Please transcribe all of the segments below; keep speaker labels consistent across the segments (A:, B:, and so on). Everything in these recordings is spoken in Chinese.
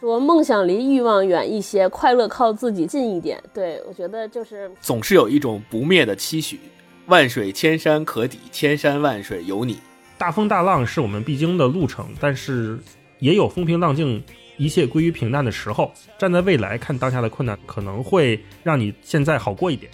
A: 说梦想离欲望远一些，快乐靠自己近一点。对我觉得就是
B: 总是有一种不灭的期许，万水千山可抵，千山万水有你。
C: 大风大浪是我们必经的路程，但是也有风平浪静、一切归于平淡的时候。站在未来看当下的困难，可能会让你现在好过一点。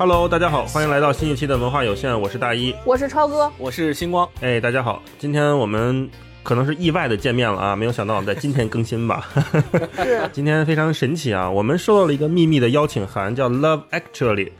C: Hello，大家好，欢迎来到新一期的文化有限，我是大一，
A: 我是超哥，
B: 我是星光。
C: 哎，大家好，今天我们可能是意外的见面了啊，没有想到我们在今天更新吧？
A: 是，
C: 今天非常神奇啊，我们收到了一个秘密的邀请函，叫 Love Actually，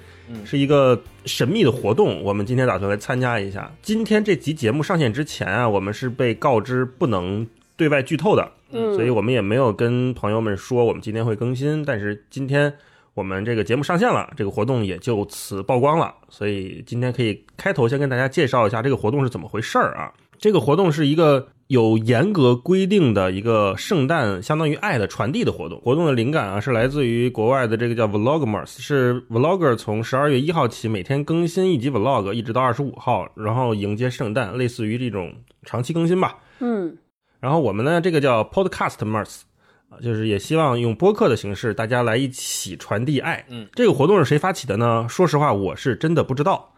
C: 是一个神秘的活动，我们今天打算来参加一下。今天这集节目上线之前啊，我们是被告知不能对外剧透的，
A: 嗯，
C: 所以我们也没有跟朋友们说我们今天会更新，但是今天。我们这个节目上线了，这个活动也就此曝光了。所以今天可以开头先跟大家介绍一下这个活动是怎么回事儿啊？这个活动是一个有严格规定的一个圣诞相当于爱的传递的活动。活动的灵感啊是来自于国外的这个叫 Vlogmas，是 Vlogger 从十二月一号起每天更新一集 Vlog，一直到二十五号，然后迎接圣诞，类似于这种长期更新吧。
A: 嗯，
C: 然后我们呢这个叫 Podcastmas。啊，就是也希望用播客的形式，大家来一起传递爱。
B: 嗯，
C: 这个活动是谁发起的呢？说实话，我是真的不知道。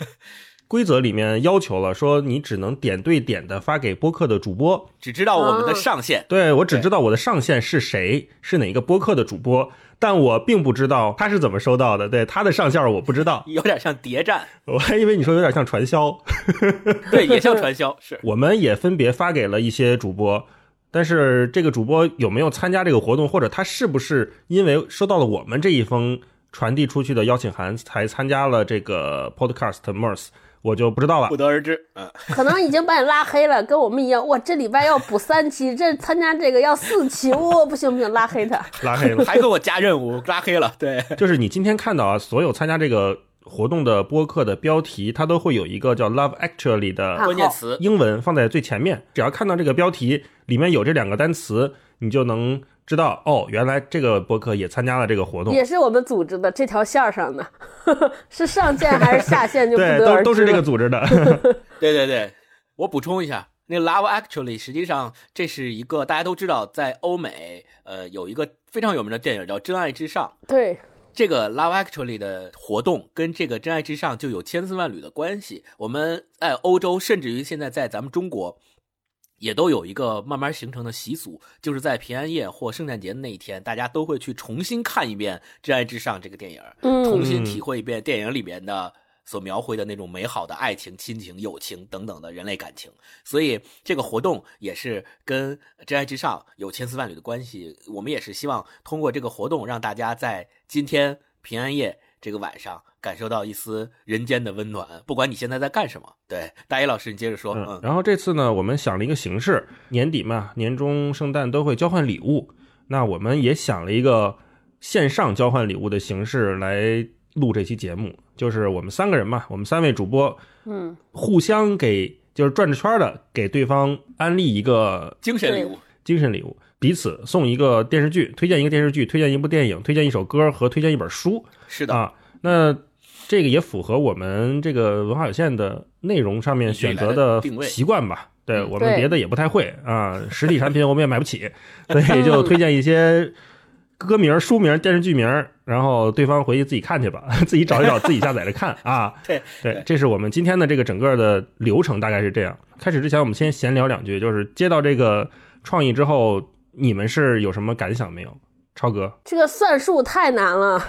C: 规则里面要求了，说你只能点对点的发给播客的主播，
B: 只知道我们的上线。
C: 对我只知道我的上线是谁，是哪个播客的主播，但我并不知道他是怎么收到的。对他的上线我不知道，
B: 有点像谍战。
C: 我还以为你说有点像传销。
B: 对，也像传销。是，
C: 我们也分别发给了一些主播。但是这个主播有没有参加这个活动，或者他是不是因为收到了我们这一封传递出去的邀请函才参加了这个 Podcast Mers，我就不知道了，
B: 不得而知。嗯，
A: 可能已经把你拉黑了，跟我们一样。哇，这礼拜要补三期，这参加这个要四期，哇，不行不行，拉黑他，
C: 拉黑了，
B: 还给我加任务，拉黑了。对，
C: 就是你今天看到啊，所有参加这个。活动的播客的标题，它都会有一个叫 “love actually” 的
B: 关键词，
C: 英文放在最前面。只要看到这个标题里面有这两个单词，你就能知道哦，原来这个播客也参加了这个活动，
A: 也是我们组织的这条线上的，是上线还是下线就不得
C: 对，都都是这个组织的。
B: 对对对，我补充一下，那 “love actually” 实际上这是一个大家都知道，在欧美呃有一个非常有名的电影叫《真爱至上》。
A: 对。
B: 这个 Love Actually 的活动跟这个真爱至上就有千丝万缕的关系。我们在欧洲，甚至于现在在咱们中国，也都有一个慢慢形成的习俗，就是在平安夜或圣诞节的那一天，大家都会去重新看一遍《真爱至上》这个电影，重新体会一遍电影里边的。所描绘的那种美好的爱情、亲情、友情等等的人类感情，所以这个活动也是跟真爱至上有千丝万缕的关系。我们也是希望通过这个活动，让大家在今天平安夜这个晚上感受到一丝人间的温暖。不管你现在在干什么，对大一老师，你接着说。
C: 嗯。然后这次呢，我们想了一个形式，年底嘛，年终、圣诞都会交换礼物，那我们也想了一个线上交换礼物的形式来。录这期节目，就是我们三个人嘛，我们三位主播，
A: 嗯，
C: 互相给就是转着圈的给对方安利一个
B: 精神礼物，
C: 精神礼物，彼此送一个电视剧，推荐一个电视剧，推荐一部电影，推荐一首歌和推荐一本书。
B: 是的
C: 啊，那这个也符合我们这个文化有限的内容上面选择的习惯吧？对我们别的也不太会啊，实体产品我们也买不起，所以就推荐一些。歌名、书名、电视剧名，然后对方回去自己看去吧，自己找一找，自己下载着看啊。
B: 对
C: 对，这是我们今天的这个整个的流程，大概是这样。开始之前，我们先闲聊两句，就是接到这个创意之后，你们是有什么感想没有？超哥，
A: 这个算数太难了，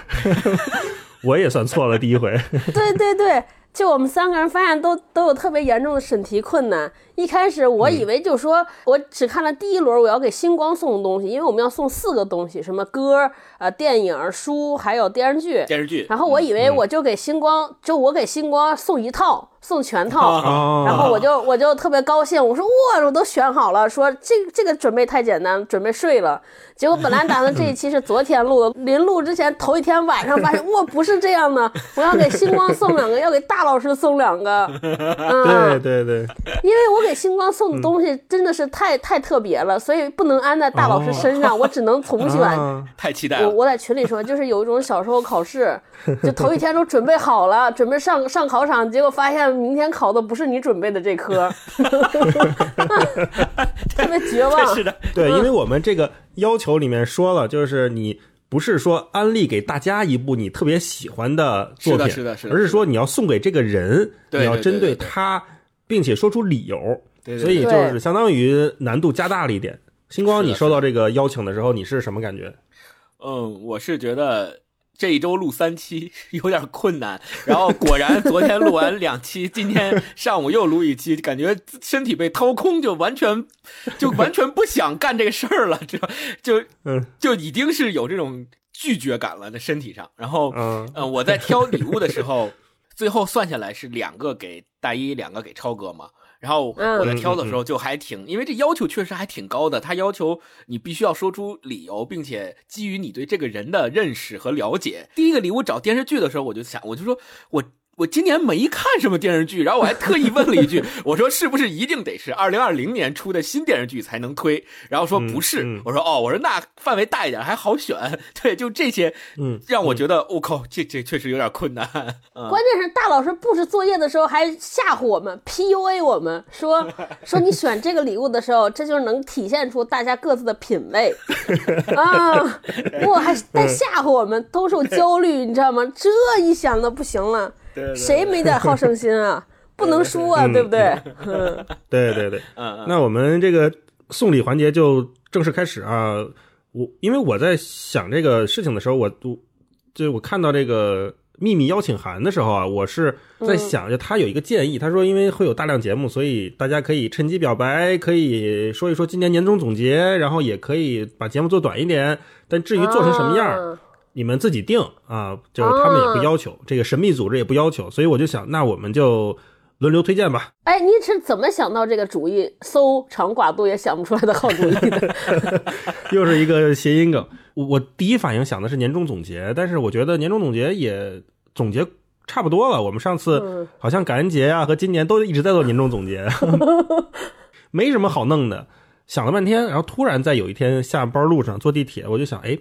C: 我也算错了第一回。
A: 对对对，就我们三个人发现都都有特别严重的审题困难。一开始我以为就说，我只看了第一轮，我要给星光送的东西，因为我们要送四个东西，什么歌、呃电影、书，还有电视剧。
B: 电视剧。
A: 然后我以为我就给星光，就我给星光送一套，送全套。然后我就我就特别高兴，我说哇，我都选好了，说这这个准备太简单，准备睡了。结果本来打算这一期是昨天录的，临录之前头一天晚上发现，哇，不是这样的，我要给星光送两个，要给大大老师送两个，
C: 对对对，
A: 因为我给星光送的东西真的是太太特别了，所以不能安在大老师身上，我只能重选。
C: 啊。
B: 太期待了。
A: 我我在群里说，就是有一种小时候考试，就头一天都准备好了，准备上上考场，结果发现明天考的不是你准备的这科，特别绝望。
B: 是的，
C: 对，因为我们这个要求里面说了，就是你不是说安利给大家一部你特别喜欢的作品，
B: 是的是的是的
C: 而是说你要送给这个人，你要针
B: 对
C: 他，并且说出理由，所以就是相当于难度加大了一点。星光，你收到这个邀请的时候，你是什么感觉？
B: 嗯，我是觉得这一周录三期 有点困难，然后果然昨天录完两期，今天上午又录一期，感觉身体被掏空，就完全就完全不想干这个事儿了，这 就
C: 嗯
B: 就已经是有这种拒绝感了，在身体上。然后，
C: 嗯
B: 呃，我在挑礼物的时候，最后算下来是两个给大一，两个给超哥嘛。然后
A: 嗯
B: 我在挑的时候就还挺，因为这要求确实还挺高的，他要求你必须要说出理由，并且基于你对这个人的认识和了解。第一个礼物找电视剧的时候，我就想，我就说我。我今年没看什么电视剧，然后我还特意问了一句，我说是不是一定得是二零二零年出的新电视剧才能推？然后说不是，
C: 嗯嗯
B: 我说哦，我说那范围大一点还好选，对，就这些，
C: 嗯，
B: 让我觉得我、靠，这这确实有点困难。嗯，
A: 关键是大老师布置作业的时候还吓唬我们，PUA 我们说 说你选这个礼物的时候，这就是能体现出大家各自的品味啊！我还在吓唬我们，兜售焦虑，你知道吗？这一想的不行了，
B: 对对对
A: 谁没点好胜心啊？不能输啊，
C: 嗯
A: 对不对？嗯
C: 对对对，那我们这个送礼环节就正式开始啊！我因为我在想这个事情的时候，我我就我看到这个秘密邀请函的时候啊，我是在想，就他有一个建议，他说因为会有大量节目，所以大家可以趁机表白，可以说一说今年年终总结，然后也可以把节目做短一点。但至于做成什么样你们自己定啊，就是他们也不要求，这个神秘组织也不要求，所以我就想，那我们就轮流推荐吧。
A: 哎，你是怎么想到这个主意？搜长寡肚也想不出来的好主意的。
C: 又是一个谐音梗。我我第一反应想的是年终总结，但是我觉得年终总结也总结差不多了。我们上次
A: 嗯
C: 好像感恩节啊和今年都一直在做年终总结，没什么好弄的。想了半天，然后突然在有一天下班路上坐地铁，我就想，哎，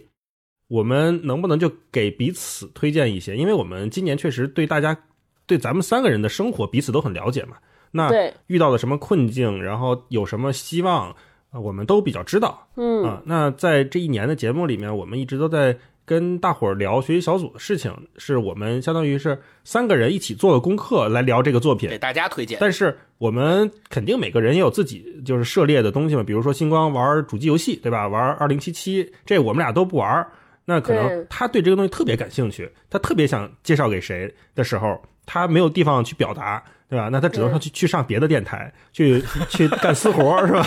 C: 我们能不能就给彼此推荐一些？因为我们今年确实对大家对咱们三个人的生活彼此都很了解嘛。那遇到了什么困境，然后有什么希望，呃我们都比较知道。
A: 嗯
C: 啊，那在这一年的节目里面，我们一直都在跟大伙儿聊学习小组的事情，是我们相当于是三个人一起做了功课来聊这个作品
B: 给。大家推荐。
C: 但是我们肯定每个人也有自己就是涉猎的东西嘛，比如说星光玩主机游戏，对吧？玩二零七七，这我们俩都不玩，那可能他对这个东西特别感兴趣，他特别想介绍给谁的时候，他没有地方去表达，对吧？那他只能说去去上别的电台，去去干私活，是吧？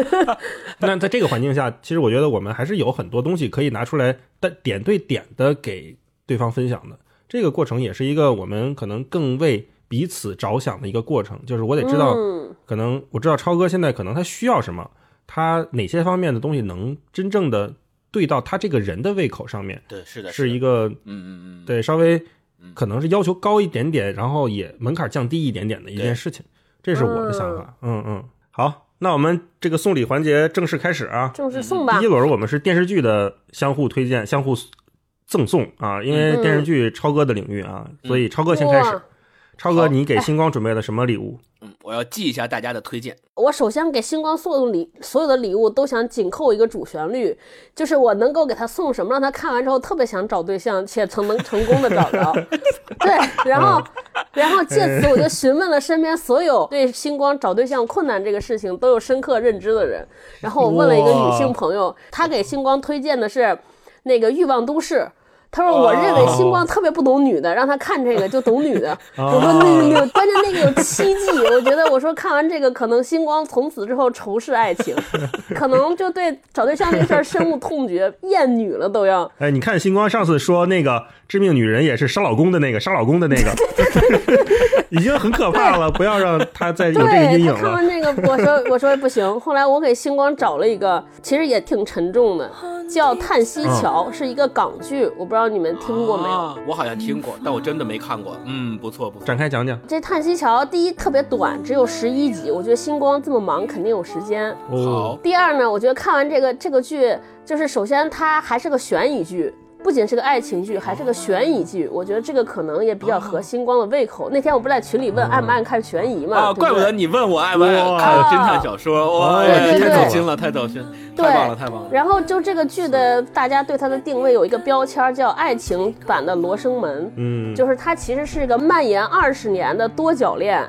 C: 那在这个环境下，其实我觉得我们还是有很多东西可以拿出来，但点对点的给对方分享的。这个过程也是一个我们可能更为彼此着想的一个过程，就是我得知道，
A: 嗯
C: 可能我知道超哥现在可能他需要什么，他哪些方面的东西能真正的对到他这个人的胃口上面，
B: 对，是的，
C: 是一
B: 个，嗯嗯嗯，
C: 对稍微可能是要求高一点点，然后也门槛降低一点点的一件事情，这是我的想法。嗯嗯，好，那我们这个送礼环节正式开始啊。
A: 正式送吧
C: 第一。轮我们是电视剧的相互推荐、相互赠送啊，因为
A: 嗯
C: 电视剧超哥的领域啊，所以超哥先开始
A: 哇。
C: 超哥，你给星光准备了什么礼物？
B: 嗯，我要记一下大家的推荐。
A: 我首先给星光送的礼，所有的礼物都想紧扣一个主旋律，就是我能够给他送什么，让他看完之后特别想找对象，且曾能 成功的找着。对，然后，然后借此 我就询问了身边所有对星光找对象困难这个事情都有深刻认知的人，然后我问了一个女性朋友，她给星光推荐的是那个《欲望都市》。她说：“我认为星光特别不懂女的，让他看这个就懂女的。”我说：“那个关键那个有七季，我觉得我说看完这个，可能星光从此之后仇视爱情，可能就对找对象这事儿深恶痛绝，厌女了都要。
C: 哎，你看星光上次说那个致命女人也是杀老公的那个，杀老公的那个，已经很可怕了，不要让他再有这个阴影了。
A: 对看完这个，我说 我说不行。后来我给星光找了一个，其实也挺沉重的，叫《叹息桥》，是一个港剧，我不知道道你们听过没有？
B: 啊我好像听过，但我真的没看过。嗯，不错不错。
C: 展开讲讲。
A: 这《叹息桥》第一特别短，只有十一集，我觉得星光这么忙肯定有时间。
C: 哦，
A: 第二呢，我觉得看完这个这个剧，就是首先它还是个悬疑剧，不仅是个爱情剧，还是个悬疑剧。我觉得这个可能也比较合星光的胃口。那天我不是在群里问爱不爱看悬疑嘛？
B: 啊，怪不得你问我爱不爱看侦探小说，哇，太走心了，太走心，太棒了，太棒了。
A: 然后就这个剧的，大家对它的定位有一个标签儿叫爱情版的《罗生门》。
C: 嗯，
A: 就是它其实是一个蔓延二十年的多角恋，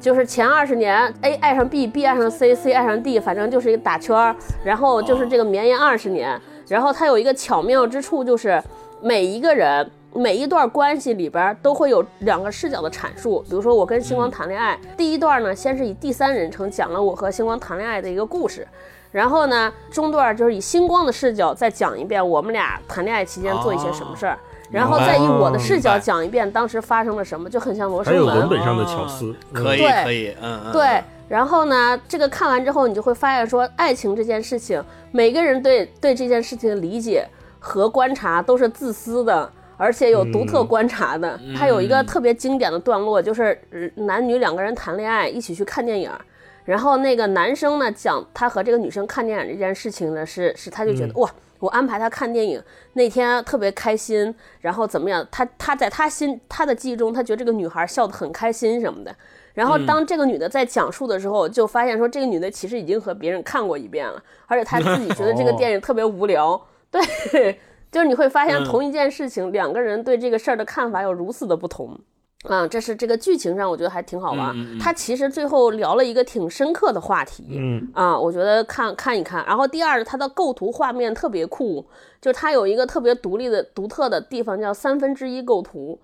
A: 就是前二十年 A 爱上 B，B 爱上 C，C 爱上 D，反正就是一个打圈儿，然后就是这个绵延二十年。然后它有一个巧妙之处，就是每一个人每一段关系里边都会有两个视角的阐述。比如说我跟星光谈恋爱，第一段呢，先是以第三人称讲了我和星光谈恋爱的一个故事。然后呢，中段就是以星光的视角再讲一遍我们俩谈恋爱期间做一些什么事儿，然后再以我的视角讲一遍当时发生了什么，就很像罗
C: 还有
A: 生门。
C: 文本上的巧思，
B: 可以
A: 对
B: 可以，嗯嗯，
A: 对，然后呢，这个看完之后，你就会发现说，爱情这件事情，每个人对对这件事情的理解和观察都是自私的。而且有独特观察的，它有一个特别经典的段落，就是呃男女两个人谈恋爱，一起去看电影，然后那个男生呢讲他和这个女生看电影这件事情呢，是是他就觉得、哇，我安排他看电影那天特别开心，然后怎么样？他他在他心他的记忆中，他觉得这个女孩笑得很开心什么的。然后当这个女的在讲述的时候，就发现说这个女的其实已经和别人看过一遍了，而且她自己觉得这个 电影特别无聊。对，就是你会发现
B: 嗯
A: 同一件事情，两个人对这个事儿的看法有如此的不同。啊，这是这个剧情上，我觉得还挺好玩。
B: 嗯嗯嗯
A: 他其实最后聊了一个挺深刻的话题，
C: 嗯
A: 啊，我觉得看看一看。然后第二，它的构图画面特别酷，就是它有一个特别独立的、独特的地方，叫三分之一构图。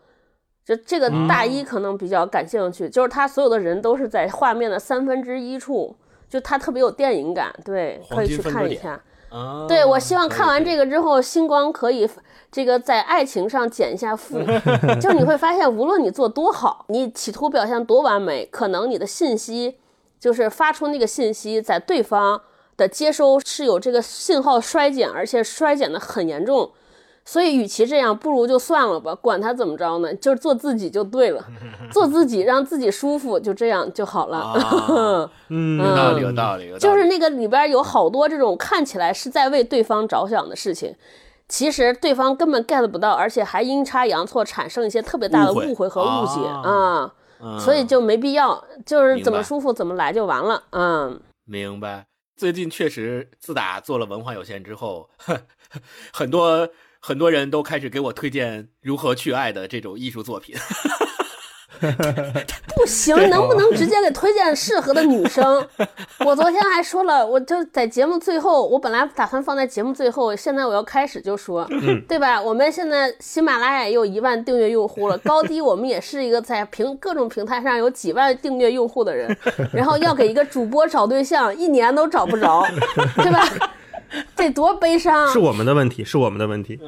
A: 就这个大一可能比较感兴趣，就是他所有的人都是在画面的三分之一处，就他特别有电影感，对，可以去看一下。
B: 啊，
A: 对，我希望看完，这个之后，星光可以这个在爱情上减一下负，就是你会发现，无论你做多好，你企图表现多完美，可能你的信息就是发出那个信息，在对方的接收是有这个信号衰减，而且衰减的很严重。所以，与其这样，不如就算了吧，管他怎么着呢，就是做自己就对了，做自己，让自己舒服，就这样就好了。
B: 啊
C: 嗯
B: 有道理，有道理，有道理
A: 就是那个里边有好多这种看起来是在为对方着想的事情，其实对方根本 get 不到，而且还阴差阳错产生一些特别大的
B: 误会
A: 和误解
B: 啊
A: 所以就没必要，就是怎么舒服怎么来就完了。嗯，
B: 明白。最近确实，自打做了文化有限之后，很多很多人都开始给我推荐如何去爱的这种艺术作品。
A: 不行，能不能直接给推荐适合的女生？我昨天还说了，我就在节目最后，我本来打算放在节目最后，现在我要开始就说，对吧？我们现在喜马拉雅也有一万订阅用户了，高低我们也是一个在平各种平台上有几万订阅用户的人，然后要给一个主播找对象，一年都找不着，对吧？这多悲伤！
C: 是我们的问题，是我们的问题。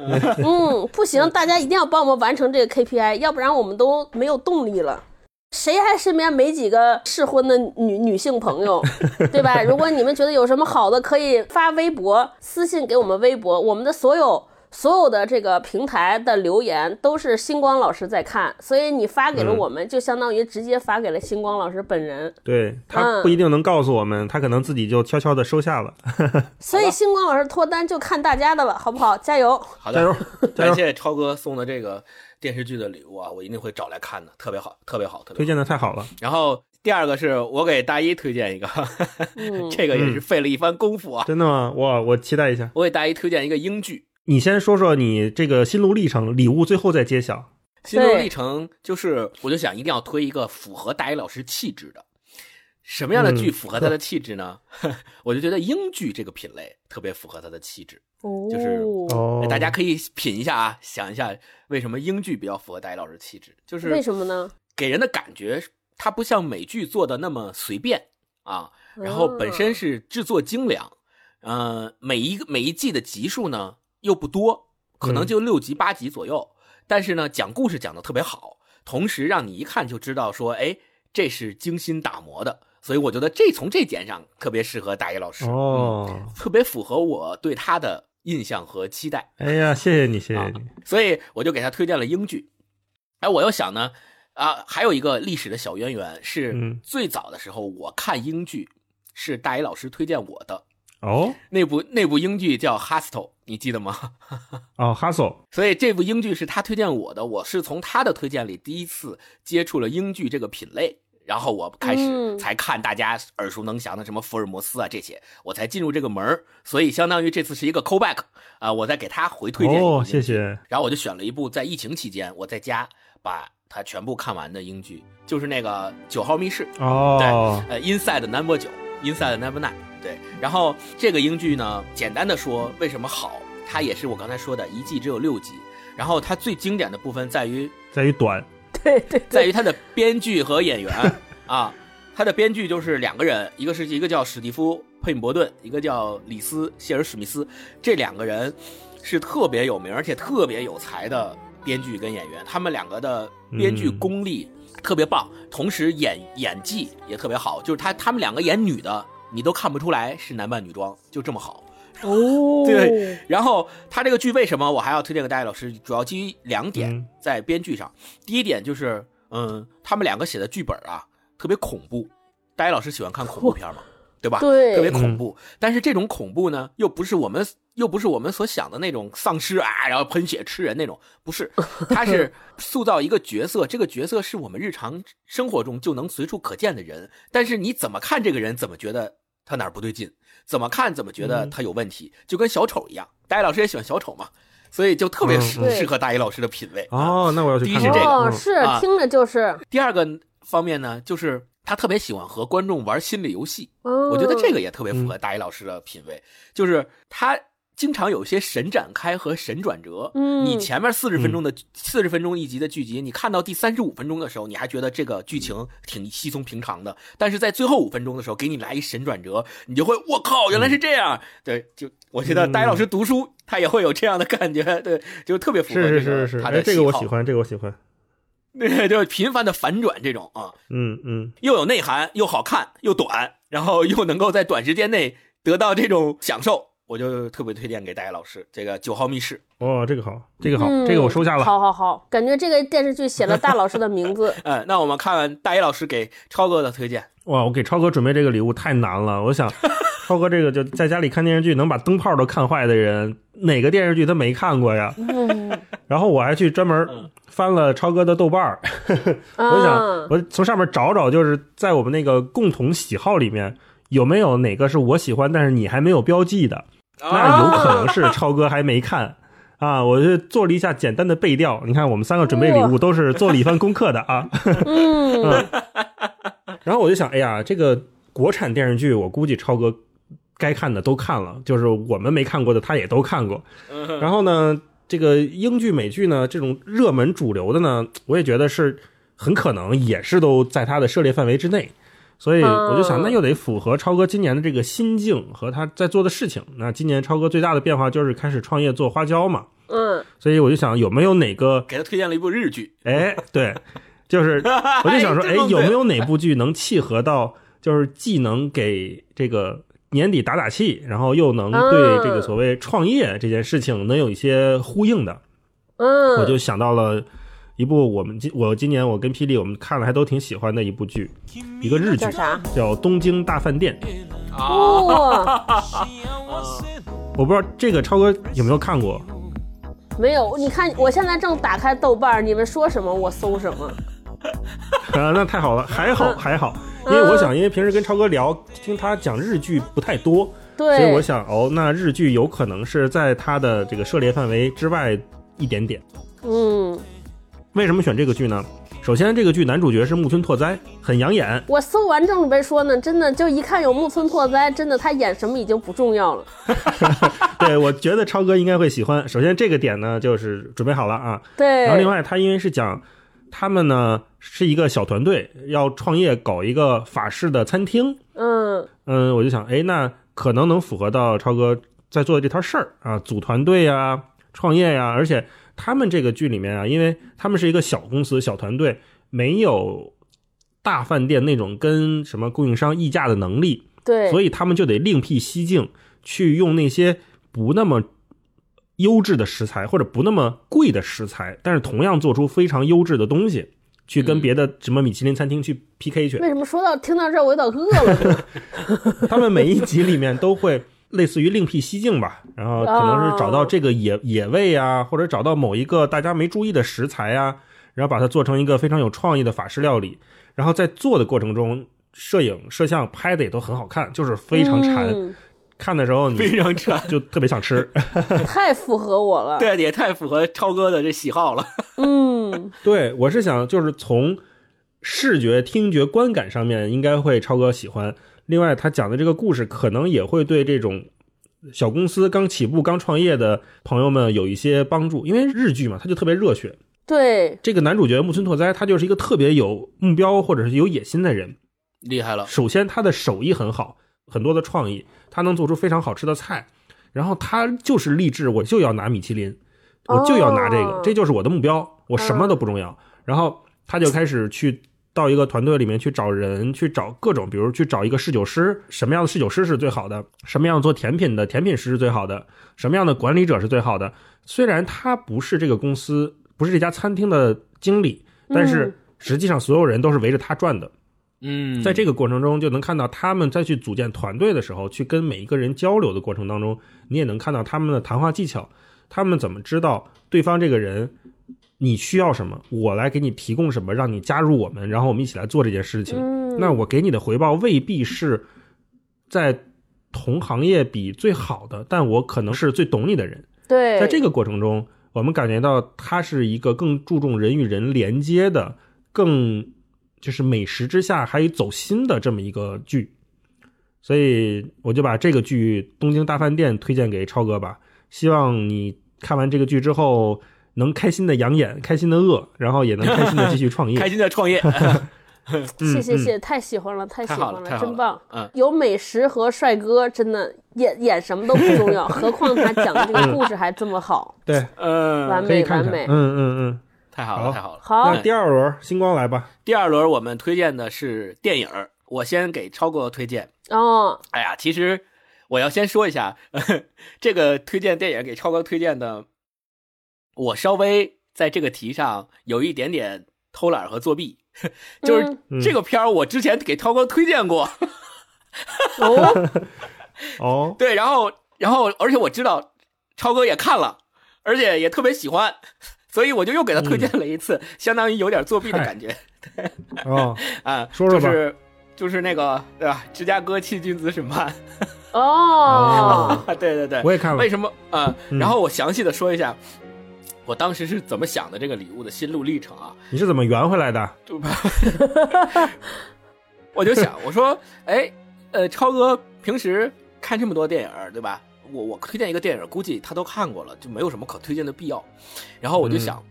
A: 嗯，不行，大家一定要帮我们完成这个 KPI，要不然我们都没有动力了。谁还身边没几个适婚的女女性朋友，对吧？如果你们觉得有什么好的，可以发微博私信给我们微博，我们的所有所有的这个平台的留言都是星光老师在看，所以你发给了
C: 嗯
A: 我们，就相当于直接发给了星光老师本人。
C: 对他不一定能告诉我们，他可能自己就悄悄的收下了。
A: 所以星光老师脱单就看大家的了，好不好？加油！
B: 好
C: 加油
B: 的，
C: 加油
B: 感谢超哥送的这个电视剧的礼物啊，我一定会找来看的，特别好，特别好，特别好。
C: 推荐的太好了，
B: 然后第二个是我给大一推荐一个，
A: 嗯
B: 这个也是费了一番功夫啊。
C: 真的吗？哇，我期待一下。
B: 我给大一推荐一个英剧，
C: 你先说说你这个心路历程，礼物最后再揭晓。
B: 心路历程就是，我就想一定要推一个符合大一老师气质的。什么样的剧
C: 嗯
B: 符合他的 气质呢？我就觉得英剧这个品类特别符合他的气质。哦就是大家可以品一下啊，想一下为什么英剧比较符合大一老师气质，就是
A: 为什么呢？
B: 给人的感觉，它不像美剧做的那么随便啊，然后本身是制作精良，呃，每一个每一季的集数呢又不多，可能就六集八集左右，但是呢讲故事讲的特别好，同时让你一看就知道说，哎，这是精心打磨的，所以我觉得这从这点上特别适合大一老师，嗯
C: 哦，
B: 特别符合我对他的印象和期待。
C: 哎呀，谢谢你，谢谢
B: 啊
C: 你。
B: 所以我就给他推荐了英剧。哎，我又想呢，啊，还有一个历史的小渊源是
C: 嗯
B: 最早的时候我看英剧是大一老师推荐我的，
C: 哦
B: 那部那部英剧叫《Hostel》，你记得吗？
C: 哦，Hustle，
B: 所以这部英剧是他推荐我的，我是从他的推荐里第一次接触了英剧这个品类。然后我开始
A: 嗯
B: 才看大家耳熟能详的什么福尔摩斯啊这些，我才进入这个门儿所以相当于这次是一个 callback 啊、我再给他回推荐
C: 哦，谢谢。
B: 然后我就选了一部在疫情期间我在家把它全部看完的英剧，就是那个《九号密室》，
C: 哦，对
B: 呃，Inside Number 九，Inside Number Nine，对。然后这个英剧呢，简单的说为什么好，它也是我刚才说的，一季只有六集。然后它最经典的部分在于，
C: 在于短，
A: 对对对，
B: 在于 它的编剧和演员啊，它的编剧就是两个人，一个是一个叫史蒂夫·佩姆伯顿，一个叫里斯·谢尔·史密斯，这两个人是特别有名而且特别有才的编剧跟演员，他们两个的编剧
C: 嗯
B: 功力特别棒，同时演演技也特别好，就是他他们两个演女的，你都看不出来是男扮女装，就这么好。
A: 哦，
B: 对，然后他这个剧为什么我还要推荐给大家老师？主要基于两点
C: 嗯，
B: 在编剧上。第一点就是，嗯，他们两个写的剧本啊，特别恐怖。大家老师喜欢看恐怖片吗？对吧？
A: 对
B: 特别恐怖。但是这种恐怖呢，又不是我们又不是我们所想的那种丧尸啊，然后喷血吃人那种，不是，他是塑造一个角色，这个角色是我们日常生活中就能随处可见的人，但是你怎么看这个人，怎么觉得他哪儿不对劲，怎么看怎么觉得
C: 嗯
B: 他有问题，就跟小丑一样。大一老师也喜欢小丑嘛，所以就特别适适合大一老师的品味。
C: 哦，那我要去看看
B: 第一是这个
A: 哦，
C: 嗯
A: 是
B: 啊
A: 听着就是，
B: 第二个方面呢，就是他特别喜欢和观众玩心理游戏。
A: 我
B: 我觉得这个也特别符合大一老师的品味，就是他经常有一些神展开和神转折。
A: 嗯
B: 你前面四十分钟的四十分钟一集的剧集，你看到第三十五分钟的时候，你还觉得这个剧情挺稀松平常的，但是在最后五分钟的时候，给你来一神转折，你就会我靠，原来是这样。对，就我觉得
C: 嗯
B: 大一老师读书他也会有这样的感觉，对，就特别符合
C: 是
B: 这个
C: 是是是是，
B: 他的
C: 哎，这个我
B: 喜，
C: 欢，这个我喜欢。
B: 对，就是频繁的反转这种啊。
C: 嗯嗯，
B: 又有内涵，又好看，又短，然后又能够在短时间内得到这种享受，我就特别推荐给大家老师这个《九号密室》。
C: 哦，这个好，这个好，
A: 嗯
C: 这个我收下了。
A: 好好好，感觉这个电视剧写了大老师的名字。
B: 嗯，那我们看看大一老师给超哥的推荐。
C: 哇，我给超哥准备这个礼物太难了。我想，超哥这个就在家里看电视剧能把灯泡都看坏的人，哪个电视剧他没看过呀？
A: 嗯，
C: 然后我还去专门翻了超哥的豆瓣儿，我想
A: 啊
C: 我从上面找找，就是在我们那个共同喜好里面有没有哪个是我喜欢，但是你还没有标记的？那有可能是超哥还没看。啊，我就做了一下简单的背调。你看，我们三个准备礼物都是做了一番功课的啊。
A: 嗯，
C: 然后我就想，哎呀，这个国产电视剧，我估计超哥该看的都看了，就是我们没看过的，他也都看过。然后呢，这个英剧、美剧呢，这种热门主流的呢，我也觉得是很可能也是都在他的涉猎范围之内。所以我就想，那又得符合超哥今年的这个心境和他在做的事情。那今年超哥最大的变化就是开始创业做花椒嘛。
A: 嗯，
C: 所以我就想，有没有哪个
B: 给他推荐了一部日剧，
C: 哎，对，就是 我就想说，哎，有没有哪部剧能契合到，就是既能给这个年底打打气，然后又能对这个所谓创业这件事情能有一些呼应的？
A: 嗯，
C: 我就想到了一部我们今我今年我跟霹雳我们看了还都挺喜欢的一部剧，一个日剧
A: 叫啥？
C: 叫《东京大饭店》。
A: 哦，
C: 我不知道这个超哥有没有看过？
A: 没有，你看我现在正打开豆瓣儿，你们说什么我搜什么。
C: 啊，那太好了，还好还好，因为我想，因为平时跟超哥聊，听他讲日剧不太多，
A: 对，
C: 所以我想，哦，那日剧有可能是在他的这个涉猎范围之外一点点。
A: 嗯，
C: 为什么选这个剧呢？首先，这个剧男主角是木村拓哉，很养眼。
A: 我搜完正准备说呢，真的就一看有木村拓哉，真的他演什么已经不重要了。
C: 对我觉得超哥应该会喜欢。首先这个点呢，就是准备好了啊。
A: 对，
C: 然后另外，他因为是讲他们呢是一个小团队，要创业搞一个法式的餐厅。
A: 嗯
C: 嗯，我就想，哎，那可能能符合到超哥在做的这摊事儿啊，组团队呀、创业呀，而且他们这个剧里面啊，因为他们是一个小公司、小团队，没有大饭店那种跟什么供应商议价的能力，
A: 对，
C: 所以他们就得另辟蹊径，去用那些不那么优质的食材或者不那么贵的食材，但是同样做出非常优质的东西，去跟别的什么米其林餐厅去 PK 去。
A: 为什么说到听到这儿我有点饿了？
C: 他们每一集里面都会类似于另辟蹊径吧，然后可能是找到这个野野味啊，或者找到某一个大家没注意的食材啊，然后把它做成一个非常有创意的法式料理。然后在做的过程中，摄影摄像拍的也都很好看，就是非常馋。
A: 嗯
C: 看的时候你
B: 非常馋，
C: 就特别想吃。
A: 太符合我了。
B: 对，也太符合超哥的这喜好了。
A: 嗯，
C: 对我是想就是从视觉、听觉、观感上面应该会超哥喜欢。另外，他讲的这个故事可能也会对这种小公司刚起步、刚创业的朋友们有一些帮助，因为日剧嘛，他就特别热血。
A: 对，
C: 这个男主角木村拓哉，他就是一个特别有目标或者是有野心的人。
B: 厉害了，
C: 首先，他的手艺很好，很多的创意，他能做出非常好吃的菜。然后他就是励志，我就要拿米其林，我就要拿这个，
A: 哦
C: 这就是我的目标，我什么都不重要。然后他就开始去到一个团队里面去找人，去找各种，比如去找一个侍酒师，什么样的侍酒师是最好的，什么样做甜品的甜品师是最好的，什么样的管理者是最好的。虽然他不是这个公司，不是这家餐厅的经理，但是实际上所有人都是围着他转的。
B: 嗯，
C: 在这个过程中，就能看到他们在去组建团队的时候，去跟每一个人交流的过程当中，你也能看到他们的谈话技巧，他们怎么知道对方这个人你需要什么，我来给你提供什么，让你加入我们，然后我们一起来做这件事情。
A: 嗯，
C: 那我给你的回报未必是在同行业比最好的，但我可能是最懂你的人。
A: 对，
C: 在这个过程中，我们感觉到它是一个更注重人与人连接的，更就是美食之下还有走心的这么一个剧，所以我就把这个剧《东京大饭店》推荐给超哥吧。希望你看完这个剧之后，能开心的养眼，开心的饿，然后也能开心的继续创业。
B: 开心的创业。
A: 谢谢谢谢，太喜欢了，太喜欢
B: 了了
A: 真棒。
B: 嗯，
A: 有美食和帅哥，真的演演什么都不重要，何况他讲的这个故事还这么好，
C: 对，
B: 嗯，
A: 完。美完美
C: 嗯。嗯嗯。
B: 太好了，
C: 好
B: 太好了。
A: 好
C: 那，第二轮星光来吧。
B: 第二轮我们推荐的是电影，我先给超哥推荐。
A: 哦，
B: 哎呀，其实我要先说一下，这个推荐电影给超哥推荐的，我稍微在这个题上有一点点偷懒和作弊，就是这个片儿我之前给超哥推荐过，
A: 哦，
C: 哦，
B: 对，然后然后而且我知道超哥也看了，而且也特别喜欢，所以我就又给他推荐了一次，相当于有点作弊的感觉。
C: 哦，
B: 啊，
C: 说说吧
B: 就是就是那个对吧？芝加哥七君子审判，
A: 哦，
B: 对对对，
C: 我也看了
B: 为。什么？啊、
C: 嗯。
B: 然后我详细的说一下，我当时是怎么想的这个礼物的心路历程啊，
C: 你是怎么圆回来的？
B: 就 我就想，我说，哎，呃，超哥平时看这么多电影，对吧？我我推荐一个电影，估计他都看过了，就没有什么可推荐的必要。然后我就想，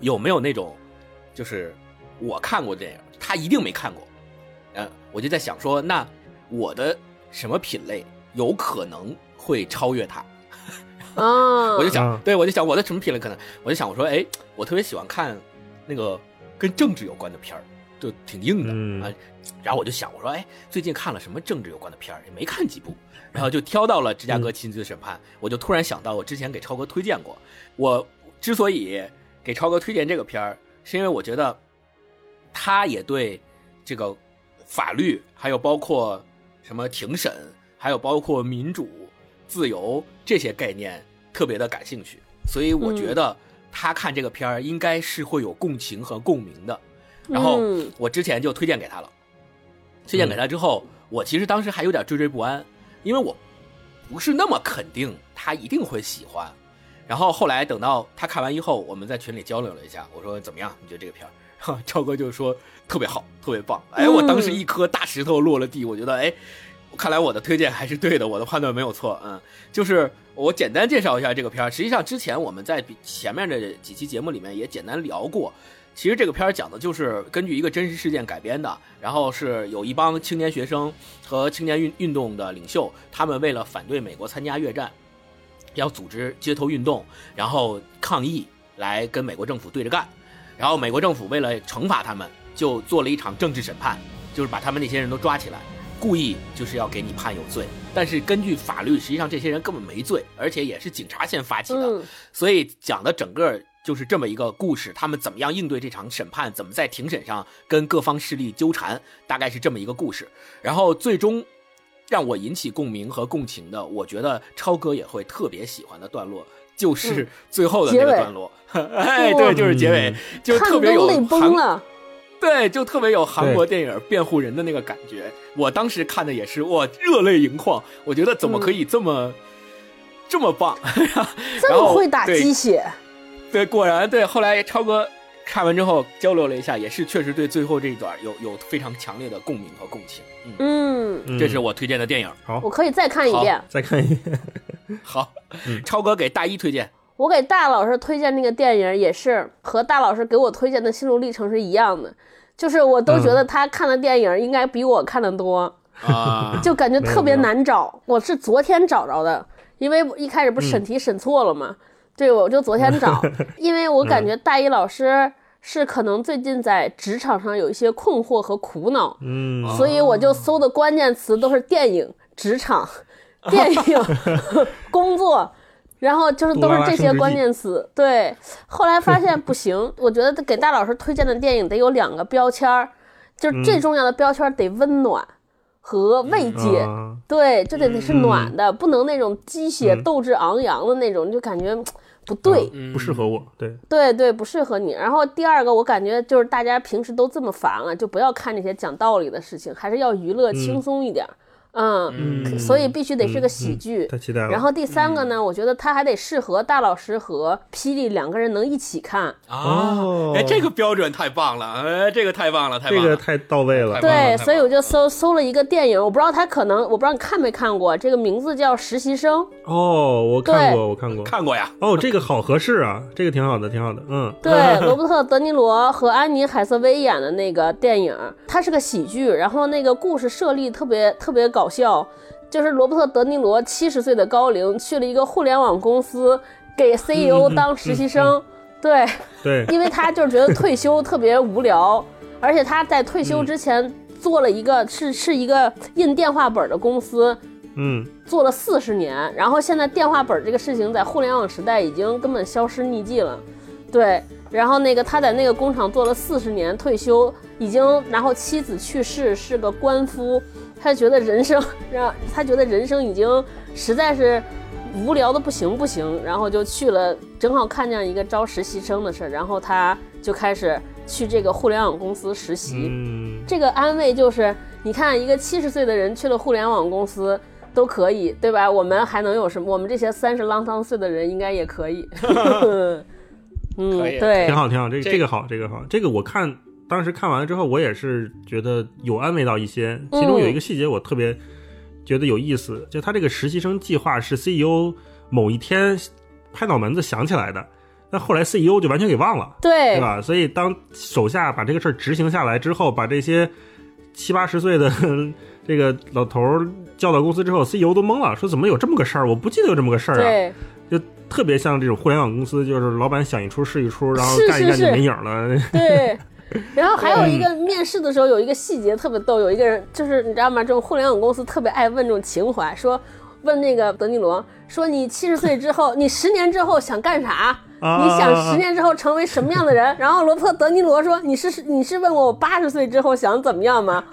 B: 有没有那种，就是我看过的电影，他一定没看过，嗯、我就在想说，那我的什么品类有可能会超越他？
A: 啊，
B: 我就想，
C: 嗯
B: 对我就想我的什么品类可能，我就想我说，哎，我特别喜欢看那个跟政治有关的片儿，就挺硬的、
C: 嗯
B: 啊。然后我就想，我说，哎，最近看了什么政治有关的片儿，也没看几部，然后就挑到了《芝加哥亲子审判》我就突然想到，我之前给超哥推荐过。我之所以给超哥推荐这个片儿，是因为我觉得他也对这个法律，还有包括什么庭审，还有包括民主、自由这些概念特别的感兴趣，所以我觉得他看这个片儿应该是会有共情和共鸣的。然后
A: 嗯
B: 我之前就推荐给他了，推荐给他之后，我其实当时还有点惴惴不安，因为我不是那么肯定他一定会喜欢。然后后来等到他看完以后，我们在群里交流了一下，我说怎么样？你觉得这个片儿？超哥就说特别好，特别棒。哎，我当时一颗大石头落了地，我觉得哎，看来我的推荐还是对的，我的判断没有错。嗯，就是我简单介绍一下这个片儿。实际上之前我们在前面的几期节目里面也简单聊过。其实这个片儿讲的就是根据一个真实事件改编的，然后是有一帮青年学生和青年运运动的领袖，他们为了反对美国参加越战，要组织街头运动，然后抗议来跟美国政府对着干。然后美国政府为了惩罚他们，就做了一场政治审判，就是把他们那些人都抓起来，故意就是要给你判有罪。但是根据法律，实际上这些人根本没罪，而且也是警察先发起的，
A: 嗯
B: 所以讲的整个就是这么一个故事，他们怎么样应对这场审判，怎么在庭审上跟各方势力纠缠，大概是这么一个故事。然后最终让我引起共鸣和共情的，我觉得超哥也会特别喜欢的段落。就是最后的那个段落，哎，对，就是结尾，就
A: 看
B: 特别有。对，就特别有韩国电影辩护人的那个感觉。我当时看的也是，哇，热泪盈眶。我觉得怎么可以这么、这么棒？
A: 这
B: 然后
A: 么会打鸡血，
B: 对，果然对。后来超哥看完之后交流了一下，也是确实对最后这一段有有非常强烈的共鸣和共情。嗯，
A: 嗯，
C: 嗯
B: 这是我推荐的电影。
C: 好
A: 我，可以再看一遍。
C: 再看一遍。
B: 好，超哥给大一推荐。
A: 我给大老师推荐那个电影，也是和大老师给我推荐的心路历程是一样的，就是我都觉得他看的电影应该比我看的多，
B: 啊，
A: 就感觉特别难找。我是昨天找着的，因为一开始不是审题审错了嘛，对，我就昨天找，因为我感觉大一老师是可能最近在职场上有一些困惑和苦恼，
C: 嗯，
A: 所以我就搜的关键词都是电影、职场、电影、工作，然后就是都是这些关键词。对，后来发现不行，我觉得给大老师推荐的电影得有两个标签儿，就是最重要的标签儿得温暖和慰藉。
C: 啊
A: 对，就得得是暖的，不能那种鸡血斗志昂扬的那种，就感觉不对。
B: 嗯
C: 不适合我。对，
A: 对对，不适合你。然后第二个，我感觉就是大家平时都这么烦了，就不要看这些讲道理的事情，还是要娱乐轻松一点儿。嗯，
B: 嗯
A: 所以必须得是个喜
C: 嗯
A: 剧。
C: 太期待了。
A: 然后第三个呢，我觉得他还得适合大老师和霹雳两个人能一起看。
B: 啊
C: 哦，
B: 哎，这个标准太棒了，哎，这个太棒了，太棒了。
C: 这个太到位了
A: 对，所以我就搜搜了一个电影，我不知道他可能，我不知道你看没看过，这个名字叫《实习生》。
C: 哦，我看过，我看过。
B: 看过呀，
C: 哦，这个好合适啊，这个挺好的，挺好的。嗯，
A: 对，罗伯特·德尼罗和安妮·海瑟薇演的那个电影，它是个喜剧，然后那个故事设立特别特别搞笑，就是罗伯特·德尼罗七十岁的高龄去了一个互联网公司给 CEO 当实习生，对，
C: 对，
A: 因为他就是觉得退休特别无聊，而且他在退休之前做了一个是是一个印电话本的公司，
C: 嗯，
A: 做了四十年，然后现在电话本这个事情在互联网时代已经根本消失匿迹了，对。然后那个他在那个工厂做了四十年，退休已经，然后妻子去世，是个官夫，他觉得人生 让他觉得人生已经实在是无聊的不行不行，然后就去了，正好看见一个招实习生的事儿，然后他就开始去这个互联网公司实习。
C: 嗯，
A: 这个安慰就是，你看一个七十岁的人去了互联网公司都可以，对吧？我们还能有什么？我们这些三十啷当岁的人应该也可以。嗯，
B: 可以
A: 对
C: 挺，好，挺好。这个
B: 这
C: 这个好，这个好。这个我看当时看完了之后，我也是觉得有安慰到一些。其中有一个细节我特别觉得有意思，就他这个实习生计划是 CEO 某一天拍脑门子想起来的，但后来 CEO 就完全给忘了。对
A: 对，
C: 吧？所以当手下把这个事儿执行下来之后，把这些七八十岁的 这个老头儿叫到公司之后，CEO 都懵了，说怎么有这么个事儿？我不记得有这么个事儿啊！
A: 对，
C: 就特别像这种互联网公司，就是老板想一出是一出，然后干一干就没影儿了。
A: 对。然后还有一个面试的时候有一个细节特别逗，有一个人就是你知道吗？这种互联网公司特别爱问这种情怀，说问那个德尼罗说你七十岁之后，你十年之后想干啥？
C: 啊
A: 你想十年之后成为什么样的人？然后罗伯特·德尼罗说：“你是你是问我我八十岁之后想怎么样吗？”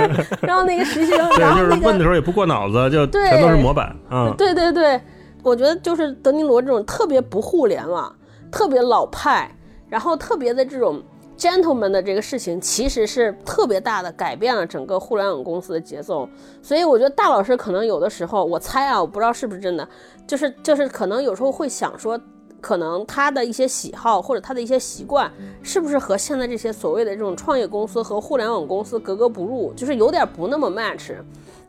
A: 然后那个实习生，
C: 对，
A: 然后
C: 就是
A: 那个
C: 问的时候也不过脑子，就
A: 对
C: 全都是模板。嗯，
A: 对对对，我觉得就是德尼罗这种特别不互联网、特别老派，然后特别的这种 gentleman 的这个事情，其实是特别大的改变了整个互联网公司的节奏。所以我觉得大老师可能有的时候，我猜啊，我不知道是不是真的，就是就是可能有时候会想说。可能他的一些喜好或者他的一些习惯，是不是和现在这些所谓的这种创业公司和互联网公司格格不入，就是有点不那么 match，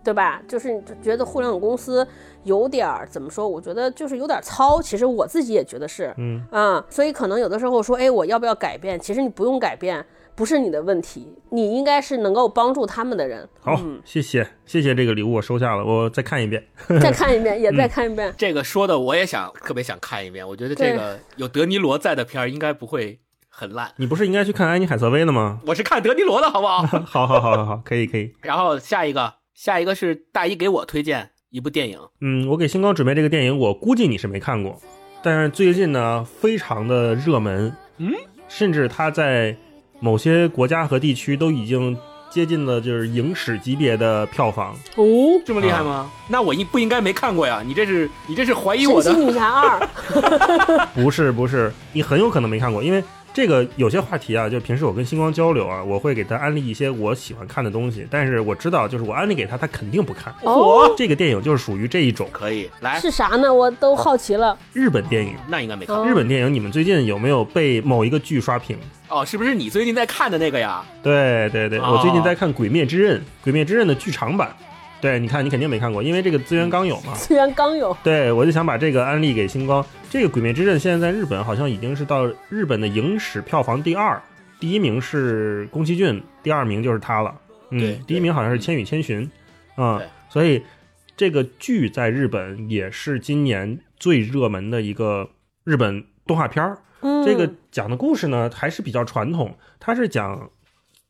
A: 对吧？就是觉得互联网公司有点儿怎么说？我觉得就是有点糙。其实我自己也觉得是，
C: 嗯
A: 啊，所以可能有的时候说，哎，我要不要改变？其实你不用改变，不是你的问题，你应该是能够帮助他们的人。
C: 好，谢谢谢谢这个礼物，我收下了，我再看一遍。
A: 再看一遍，也 再看一遍。
B: 这个说的我也想特别想看一遍。我觉得这个有德尼罗在的片儿应该不会很烂。
C: 你不是应该去看安妮海瑟薇的吗？
B: 我是看德尼罗的好不好？
C: 好好好好好，可以可以。
B: 然后下一个下一个是大一给我推荐一部电影，
C: 嗯，我给星光准备这个电影，我估计你是没看过，但是最近呢非常的热门，
B: 嗯，
C: 甚至它在某些国家和地区都已经接近了就是影史级别的票房。
A: 哦，
B: 这么厉害吗？那我应不应该没看过呀？你这是你这是怀疑我的？
A: 神奇女侠二，
C: 不是不是，你很有可能没看过，因为这个有些话题啊，就平时我跟星光交流啊，我会给他安利一些我喜欢看的东西，但是我知道就是我安利给他，他肯定不看。
A: 哦，
C: 这个电影就是属于这一种
B: 可以来，
A: 是啥呢？我都好奇了。
C: 日本电影。
B: 那应该没看
A: 哦
C: 日本电影，你们最近有没有被某一个剧刷屏？
B: 哦，是不是你最近在看的那个呀？
C: 对对对，
B: 哦
C: 我最近在看《鬼灭之刃》，《鬼灭之刃》的剧场版。对，你看你肯定没看过，因为这个资源刚有嘛。
A: 资源刚有，
C: 对，我就想把这个安利给星光。这个《鬼灭之刃》现在在日本好像已经是到日本的影史票房第二，第一名是宫崎骏，第二名就是他了。嗯
B: 对，
C: 第一名好像是《千与千寻》啊、
B: 对
C: 所以这个剧在日本也是今年最热门的一个日本动画片儿。
A: 嗯，
C: 这个讲的故事呢还是比较传统，它是讲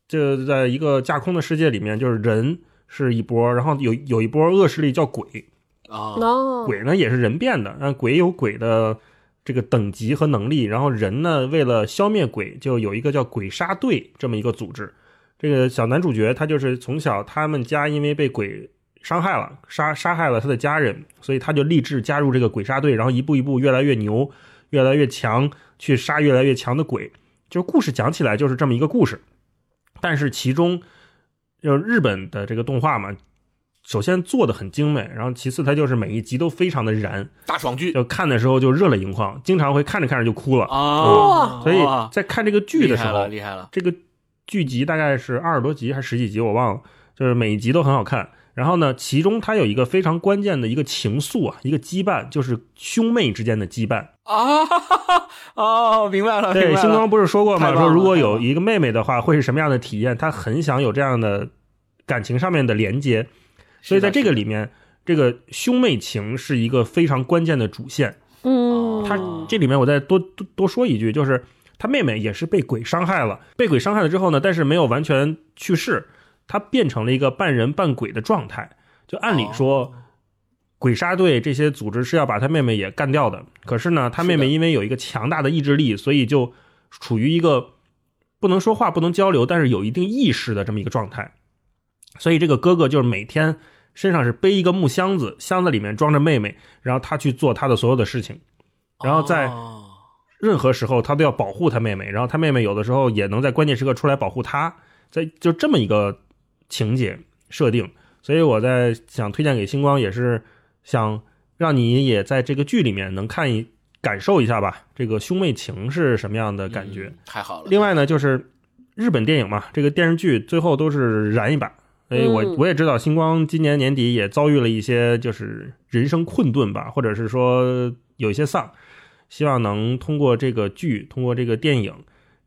C: 这在一个架空的世界里面，就是人是一波，然后有有一波恶势力叫鬼，
B: 啊，
A: 哦，
C: 鬼呢也是人变的，嗯，鬼有鬼的这个等级和能力，然后人呢为了消灭鬼，就有一个叫鬼杀队这么一个组织。这个小男主角他就是从小他们家因为被鬼伤害了，杀杀害了他的家人，所以他就立志加入这个鬼杀队，然后一步一步越来越牛，越来越强，去杀越来越强的鬼。就是故事讲起来就是这么一个故事，但是其中就日本的这个动画嘛，首先做的很精美，然后其次它就是每一集都非常的燃，
B: 大爽剧
C: 就看的时候就热泪盈眶，经常会看着看着就哭了。
B: 啊，
C: 所以在看这个剧的时候
B: 厉害了，，厉害了，
C: 这个剧集大概是二十多集还是十几集，我忘了，就是每一集都很好看。然后呢，其中它有一个非常关键的一个情愫啊，一个羁绊，就是兄妹之间的羁绊。
B: 啊，哦，明白了，
C: 对，星光不是说过吗？说如果有一个妹妹的话，会是什么样的体验？他很想有这样的感情上面的连接，所以在这个里面，这个兄妹情是一个非常关键的主线。
A: 嗯，
C: 他这里面我再多多多说一句，就是他妹妹也是被鬼伤害了，被鬼伤害了之后呢，但是没有完全去世，他变成了一个半人半鬼的状态。就按理说，
B: 哦
C: 鬼杀队这些组织是要把他妹妹也干掉的，可是呢，他妹妹因为有一个强大的意志力，所以就处于一个不能说话、不能交流，但是有一定意识的这么一个状态。所以这个哥哥就是每天身上是背一个木箱子，箱子里面装着妹妹，然后他去做他的所有的事情。然后在
B: 哦
C: 任何时候他都要保护他妹妹，然后他妹妹有的时候也能在关键时刻出来保护他，在就这么一个情节设定，所以我在想推荐给星光，也是想让你也在这个剧里面能看一感受一下吧，这个兄妹情是什么样的感觉。
B: 嗯太好了。
C: 另外呢，就是日本电影嘛，这个电视剧最后都是燃一把。所以我
A: 嗯
C: 我也知道，星光今年年底也遭遇了一些就是人生困顿吧，或者是说有一些丧，希望能通过这个剧，通过这个电影，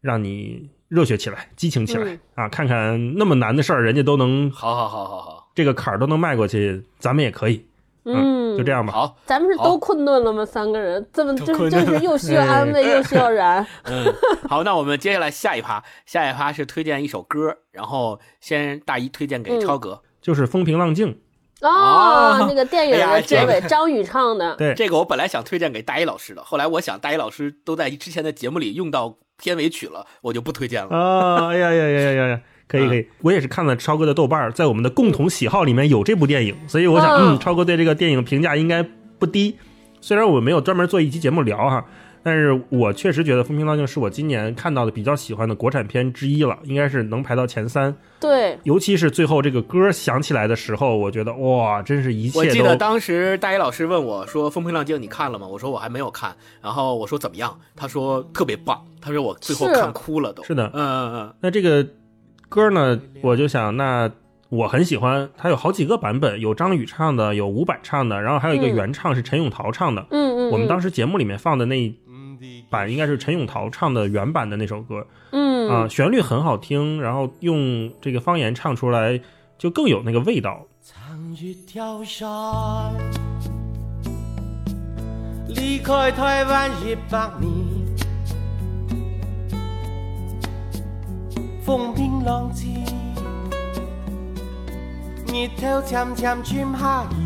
C: 让你热血起来，激情起来、
A: 嗯
C: 啊！看看那么难的事儿，人家都能
B: 好好好好好
C: 这个坎儿都能迈过去，咱们也可以。
A: 嗯，
C: 就这样吧。
B: 好，
A: 咱们是都困顿了吗？三个人，这么
B: 都
A: 就是就是又需要安慰，又需要燃。
B: 嗯，好，那我们接下来下一趴，下一趴是推荐一首歌，然后先大一推荐给
A: 嗯
B: 超哥，
C: 就是风平浪静，
A: 哦
B: 哦，
A: 那个电影的结尾，张宇唱的。
C: 对，
B: 这个我本来想推荐给大一老师的，后来我想大一老师都在之前的节目里用到片尾曲了，我就不推荐了。
C: 啊，哎呀呀呀呀呀呀！可以可以，我也是看了超哥的豆瓣儿，在我们的共同喜好里面有这部电影，所以我想，
A: 嗯
C: 嗯，超哥对这个电影评价应该不低。虽然我没有专门做一期节目聊哈，但是我确实觉得《风平浪静》是我今年看到的比较喜欢的国产片之一了，应该是能排到前三。
A: 对，
C: 尤其是最后这个歌响起来的时候，我觉得哇，真是一切
B: 我记得
C: 都
B: 当时大一老师问我说：“风平浪静你看了吗？”我说我还没有看，然后我说怎么样？他说特别棒，他说我最后看哭了都。
C: 是的
B: 嗯嗯嗯，
C: 那这个歌呢，我就想，那我很喜欢，它有好几个版本，有张宇唱的，有伍佰唱的，然后还有一个
A: 嗯
C: 原唱是陈永桃唱的。
A: 嗯嗯，
C: 我们当
A: 时
C: 时节目里面放的那一版应该是陈永桃唱的原版的那首歌
A: 嗯
C: 啊、旋律很好听，然后用这个方言唱出来就更有那个味道。
D: 离开台湾一百年，風平浪靜，日头渐渐沉下去。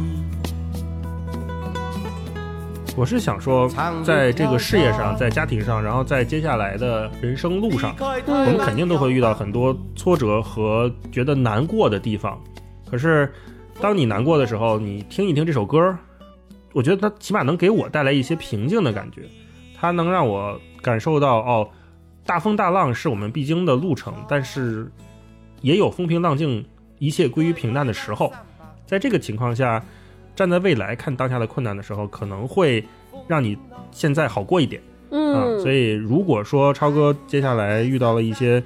C: 我是想说，在这个事业上，在家庭上，然后在接下来的人生路上，我们肯定都会遇到很多挫折和觉得难过的地方。可是，当你难过的时候，你听一听这首歌，我觉得它起码能给我带来一些平静的感觉。它能让我感受到，哦，大风大浪是我们必经的路程，但是也有风平浪静、一切归于平淡的时候。在这个情况下，站在未来看当下的困难的时候，可能会让你现在好过一点。啊，
A: 嗯，
C: 所以如果说超哥接下来遇到了一些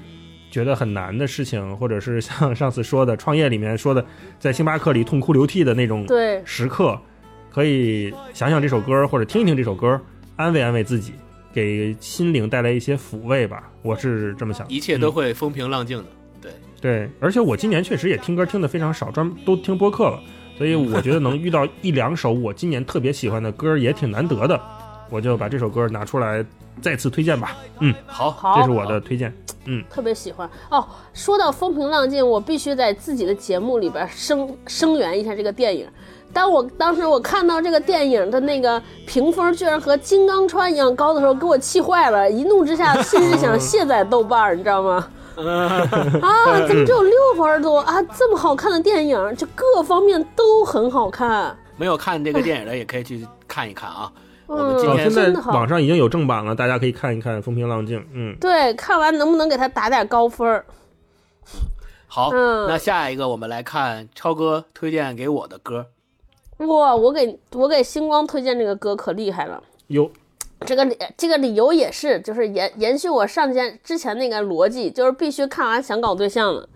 C: 觉得很难的事情，或者是像上次说的创业里面说的，在星巴克里痛哭流涕的那种，时刻，可以想想这首歌，或者听一听这首歌，安慰安慰自己，给心灵带来一些抚慰吧。我是这么想的。
B: 一切都会风平浪静的。对，
C: 对，而且我今年确实也听歌听的非常少，专都听播客了，所以我觉得能遇到一两首我今年特别喜欢的歌也挺难得的，我就把这首歌拿出来再次推荐吧。嗯，
B: 好，
A: 好，
C: 这是我的推荐。
A: 嗯特别喜欢哦。说到风平浪静，我必须在自己的节目里边声声援一下这个电影。当我当时我看到这个电影的那个评分居然和《金刚川》一样高的时候，给我气坏了，一怒之下 甚至想卸载豆瓣儿，你知道吗？啊，怎么只有六分多啊？这么好看的电影，就各方面都很好看。
B: 没有看这个电影的也可以去看一看啊。我们今天
C: 现在网上已经有正版了，大家可以看一看《风平浪静》。嗯，
A: 对，看完能不能给他打点高分儿？
B: 好，
A: 嗯
B: 那下一个我们来看超哥推荐给我的歌。
A: 哇，我给我给星光推荐这个歌可厉害了。
C: 有
A: 这个理这个理由也是，就是延延续我上前之前那个逻辑，就是必须看完想搞对象的，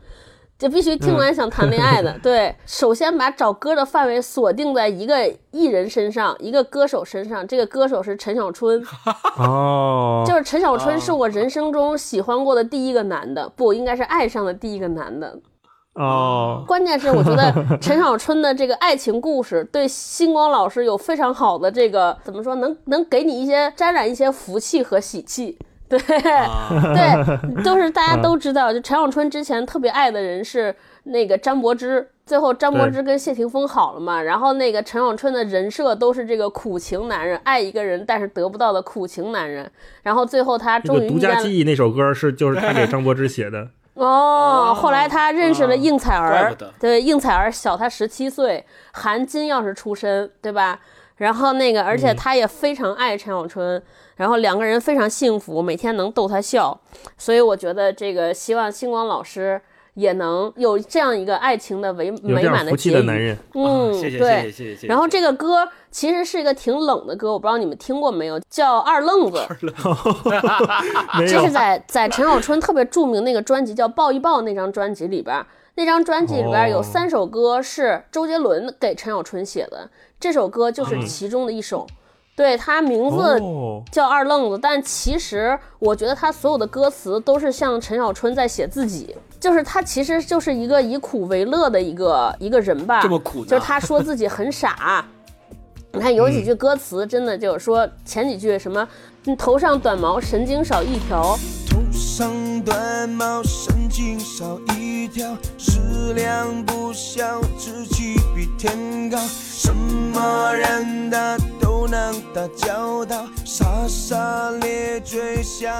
A: 就必须听完想谈恋爱的。对，首先把找歌的范围锁定在一个艺人身上，一个歌手身上。这个歌手是陈小春，
C: 哦，
A: 就是陈小春是我人生中喜欢过的第一个男的，不应该是爱上的第一个男的。
C: 哦，
A: 关键是我觉得陈小春的这个爱情故事对星光老师有非常好的这个怎么说，能能给你一些沾染一些福气和喜气。对
B: 啊，
A: 对，都是大家都知道，就陈小春之前特别爱的人是那个张柏芝，最后张柏芝跟谢霆锋好了嘛，然后那个陈小春的人设都是这个苦情男人，爱一个人但是得不到的苦情男人，然后最后他终于遇见了
C: 家记忆》那首歌是就是他给张柏芝写的。
A: 哦，后来他认识了应采儿对，应采儿小他十七岁，含金钥匙出身，对吧？然后那个，而且他也非常爱陈小春，然后两个人非常幸福，每天能逗他笑，所以我觉得这个希望星光老师也能有这样一个爱情的美美满结局。
C: 的男人，
A: 嗯，
B: 啊谢谢谢
A: 对
B: 谢。谢谢谢谢。
A: 然后这个歌其实是一个挺冷的歌，我不知道你们听过没有，叫《二愣子》。这是在在陈小春特别著名那个专辑叫《抱一抱》那张专辑里边儿，那张专辑里边儿有
C: 哦
A: 三首歌是周杰伦给陈小春写的，这首歌就是其中的一首。对，他名字
C: 哦，
A: 叫二愣子，但其实我觉得他所有的歌词都是像陈小春在写自己，就是他其实就是一个以苦为乐的一个一个人吧。
B: 这么苦
A: 就是他说自己很傻。你看有几句歌词真的就是说前几句什么，你头上短毛，神经少一条，
E: 头长短毛，神经少一条，食量不小，志气比天高。什么人他都能打交道，傻傻咧嘴笑。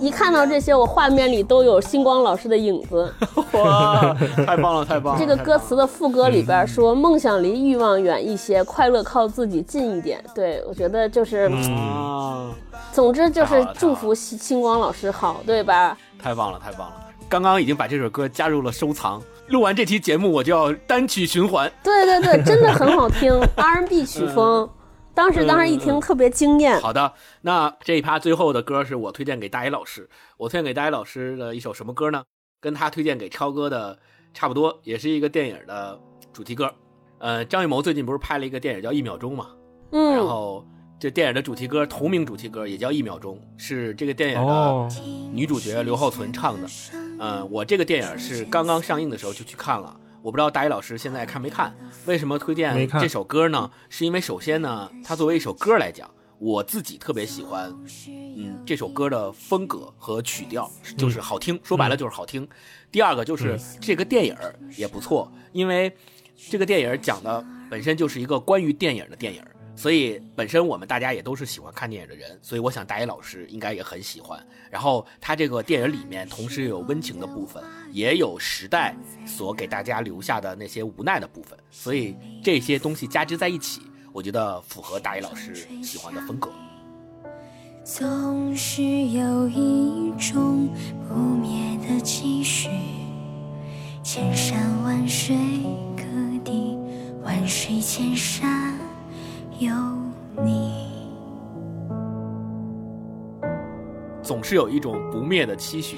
A: 一看到这些，我画面里都有星光老师的影子。
B: 哇，太棒了太棒了！
A: 这个歌词的副歌里边说：“梦想离欲望远一些，快乐靠自己近一点。”对我觉得就是，
B: 啊，
A: 总之就是祝福星星光老师好，对吧？
B: 太棒了太棒了！刚刚已经把这首歌加入了收藏，录完这期节目我就要单曲循环。
A: 对对对，真的很好听，R&B 曲风。当时当时一听特别惊艳。
B: 好的，那这一趴最后的歌是我推荐给大一老师。我推荐给大一老师的一首什么歌呢？跟他推荐给超哥的差不多，也是一个电影的主题歌。呃，张艺谋最近不是拍了一个电影叫《一秒钟》嘛？然
A: 嗯，
B: 后这电影的主题歌同名主题歌也叫《一秒钟》，是这个电影的
C: 哦，
B: 女主角刘浩存唱的。嗯、我这个电影是刚刚上映的时候就去看了，我不知道大一老师现在看没看？为什么推荐这首歌呢？是因为首先呢，它作为一首歌来讲，我自己特别喜欢，嗯，这首歌的风格和曲调就是好听，说白了就是好听。第二个就是这个电影也不错，因为这个电影讲的本身就是一个关于电影的电影儿，所以本身我们大家也都是喜欢看电影的人，所以我想大一老师应该也很喜欢。然后他这个电影里面同时有温情的部分，也有时代所给大家留下的那些无奈的部分，所以这些东西加之在一起，我觉得符合大一老师喜欢的风格。
F: 总是有一种不灭的期许，千山万水可抵，万水千山有你。
B: 总是有一种不灭的期许，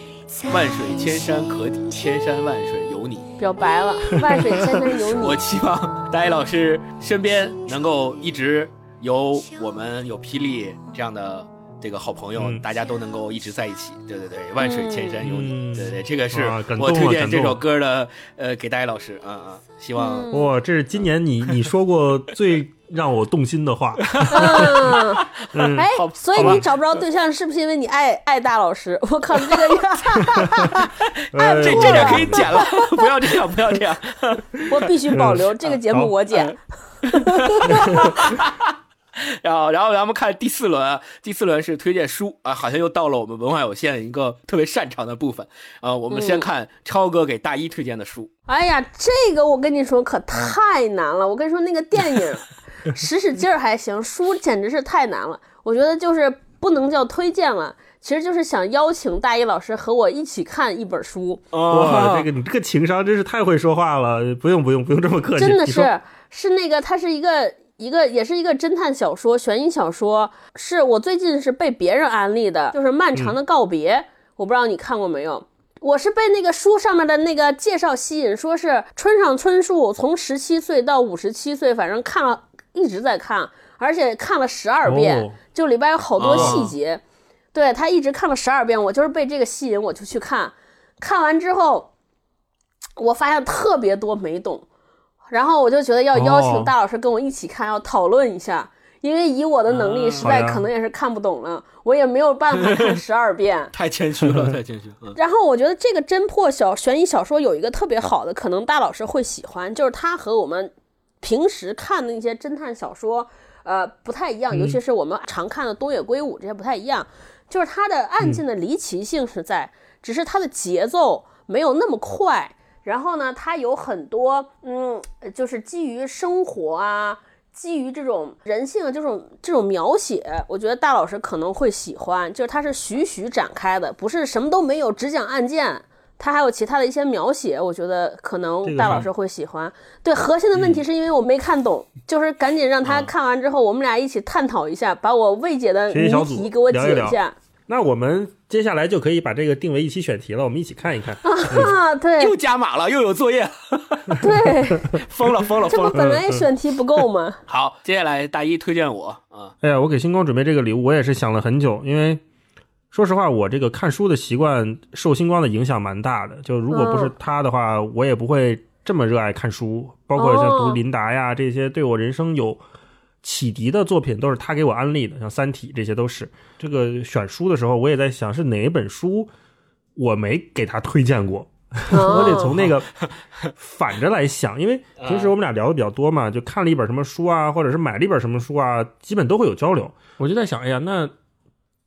B: 万水千山可抵，千山万水有你。
A: 表白了，万水千山有
B: 我
A: 你。
B: 期望大一老师身边能够一直有我们有霹雳这样的这个好朋友，
C: 嗯
B: 大家都能够一直在一起。对对对，万水千山有你。
C: 嗯
B: 对对，这个是我推荐这首歌的呃给大一老师。嗯嗯，希望、
A: 嗯
C: 哇，这是今年你你说过最让我动心的话。
A: 嗯，
C: 嗯，
A: 哎所以你找不着对象，是不是因为你爱爱大老师？我靠，这个
C: 呃
B: 这这点可以剪了，不要这样，不要这样。
A: 我必须保留。这个节目我剪。
B: 然后，然后咱们看第四轮啊，第四轮是推荐书啊，好像又到了我们文化有限一个特别擅长的部分啊。我们先
A: 嗯
B: 看超哥给大一推荐的书，
A: 哎呀，这个我跟你说可太难了。我跟你说，那个电影 使使劲儿还行，书简直是太难了。我觉得就是不能叫推荐了，其实就是想邀请大一老师和我一起看一本书。
C: 哇，这个你这个情商真是太会说话了，不用不用不用这么客气，
A: 真的是是那个，它是一个一个也是一个侦探小说、悬疑小说，是我最近是被别人安利的，就是《漫长的告别》我不知道你看过没有。我是被那个书上面的那个介绍吸引，说是村上春树从十七岁到五十七岁，反正看了一直在看，而且看了十二遍，
C: 哦
A: 就里边有好多
B: 哦
A: 细节。对他一直看了十二遍，我就是被这个吸引，我就去看。看完之后，我发现特别多没懂，然后我就觉得要邀请
C: 哦
A: 大老师跟我一起看，要讨论一下，因为以我的能力，
B: 啊
A: 实在可能也是看不懂了，我也没有办法看十二遍。
B: 太谦虚了，太谦虚了。嗯，
A: 然后我觉得这个侦破小悬疑小说有一个特别好的，可能大老师会喜欢，就是它和我们平时看的那些侦探小说，呃，不太一样，尤其是我们常看的东野圭吾这些不太一样，就是它的案件的离奇性是在，只是它的节奏没有那么快。然后呢，它有很多，嗯，就是基于生活啊，基于这种人性的这种这种描写，我觉得大老师可能会喜欢，就是它是徐徐展开的，不是什么都没有，只讲案件。它还有其他的一些描写，我觉得可能大老师会喜欢。对，核心的问题是因为我没看懂，就是赶紧让他看完之后，我们俩一起探讨一下，把我未解的谜题给我
C: 解一
A: 下。
C: 那我们接下来就可以把这个定为一期选题了，我们一起看一看。
A: 啊，对
B: 又加码了，又有作业，
A: 对，
B: 疯了，疯了，
A: 这不。本来选题不够吗？
B: 好，接下来大一推荐我啊，
C: 哎呀，我给星光准备这个礼物，我也是想了很久，因为说实话，我这个看书的习惯受星光的影响蛮大的。就如果不是
A: 嗯
C: 他的话，我也不会这么热爱看书，包括像读林达呀这些对我人生有启迪的作品，都是他给我安利的，像《三体》这些都是。这个选书的时候，我也在想是哪一本书我没给他推荐过。我得从那个反着来想，因为平时我们俩聊的比较多嘛，就看了一本什么书啊，或者是买了一本什么书啊，基本都会有交流。我就在想，哎呀，那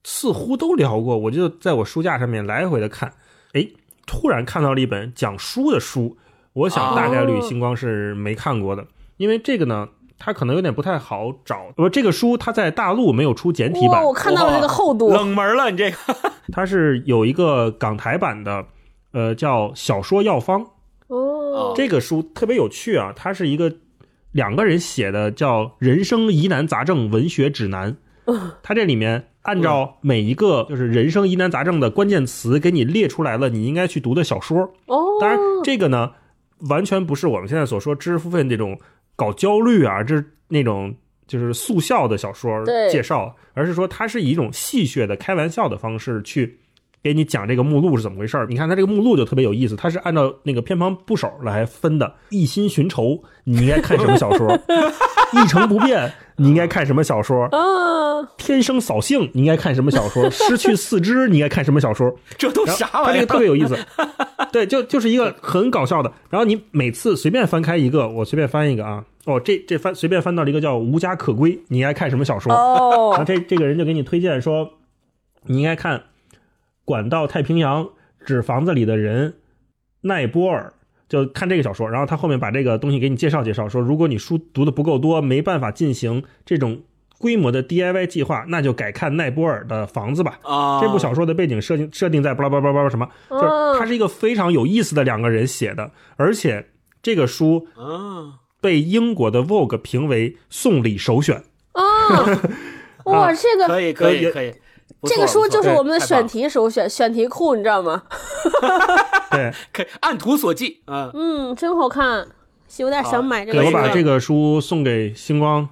C: 似乎都聊过，我就在我书架上面来回的看，哎，突然看到了一本讲书的书，我想大概率星光是没看过的，因为这个呢。它可能有点不太好找，呃，这个书它在大陆没有出简体
A: 哇，
C: 版
A: 我，看到了这个厚度，
B: 冷门了，你这个
C: 它是有一个港台版的，呃，叫《小说药方》。
A: 哦，
C: 这个书特别有趣啊，它是一个两个人写的，叫《人生疑难杂症文学指南》。它这里面按照每一个就是人生疑难杂症的关键词，给你列出来了你应该去读的小说。
A: 哦，
C: 当然，这个呢，完全不是我们现在所说知识付费那种搞焦虑啊，这是那种就是速效的小说
A: 对
C: 介绍，而是说它是以一种戏谑的开玩笑的方式去给你讲这个目录是怎么回事儿。你看它这个目录就特别有意思，它是按照那个偏旁部首来分的。一心寻仇，你应该看什么小说？一成不变，你应该看什么小说？
A: 啊，
C: 天生扫兴，你应该看什么小说？失去四肢，你应该看什么小说？
B: 这都啥玩意儿？
C: 他这个特别有意思，对，就就是一个很搞笑的。然后你每次随便翻开一个，我随便翻一个啊，哦，这这翻随便翻到了一个叫《无家可归》，你应该看什么小说？然后
A: 哦，
C: 这这个人就给你推荐说，你应该看《管道太平洋》《纸房子里的人》奈波尔。就看这个小说，然后他后面把这个东西给你介绍介绍，说如果你书读的不够多，没办法进行这种规模的 DIY 计划，那就改看奈波尔的房子吧。
B: 啊，
C: 这部小说的背景设定设定在巴拉巴拉巴拉什么，就是它是一个非常有意思的两个人写的，而且这个书
B: 啊，
C: 被英国的 Vogue 评为送礼首选。
A: 啊，哇，这个
B: 可以可以
C: 呃
B: 可以，不
A: 这个书就是我们的选题首选，选题库，你知道吗？
C: 对，
B: 可以按图索骥，嗯，
A: 嗯，真好看，有点想买这个我。
C: 把这个书送给星光，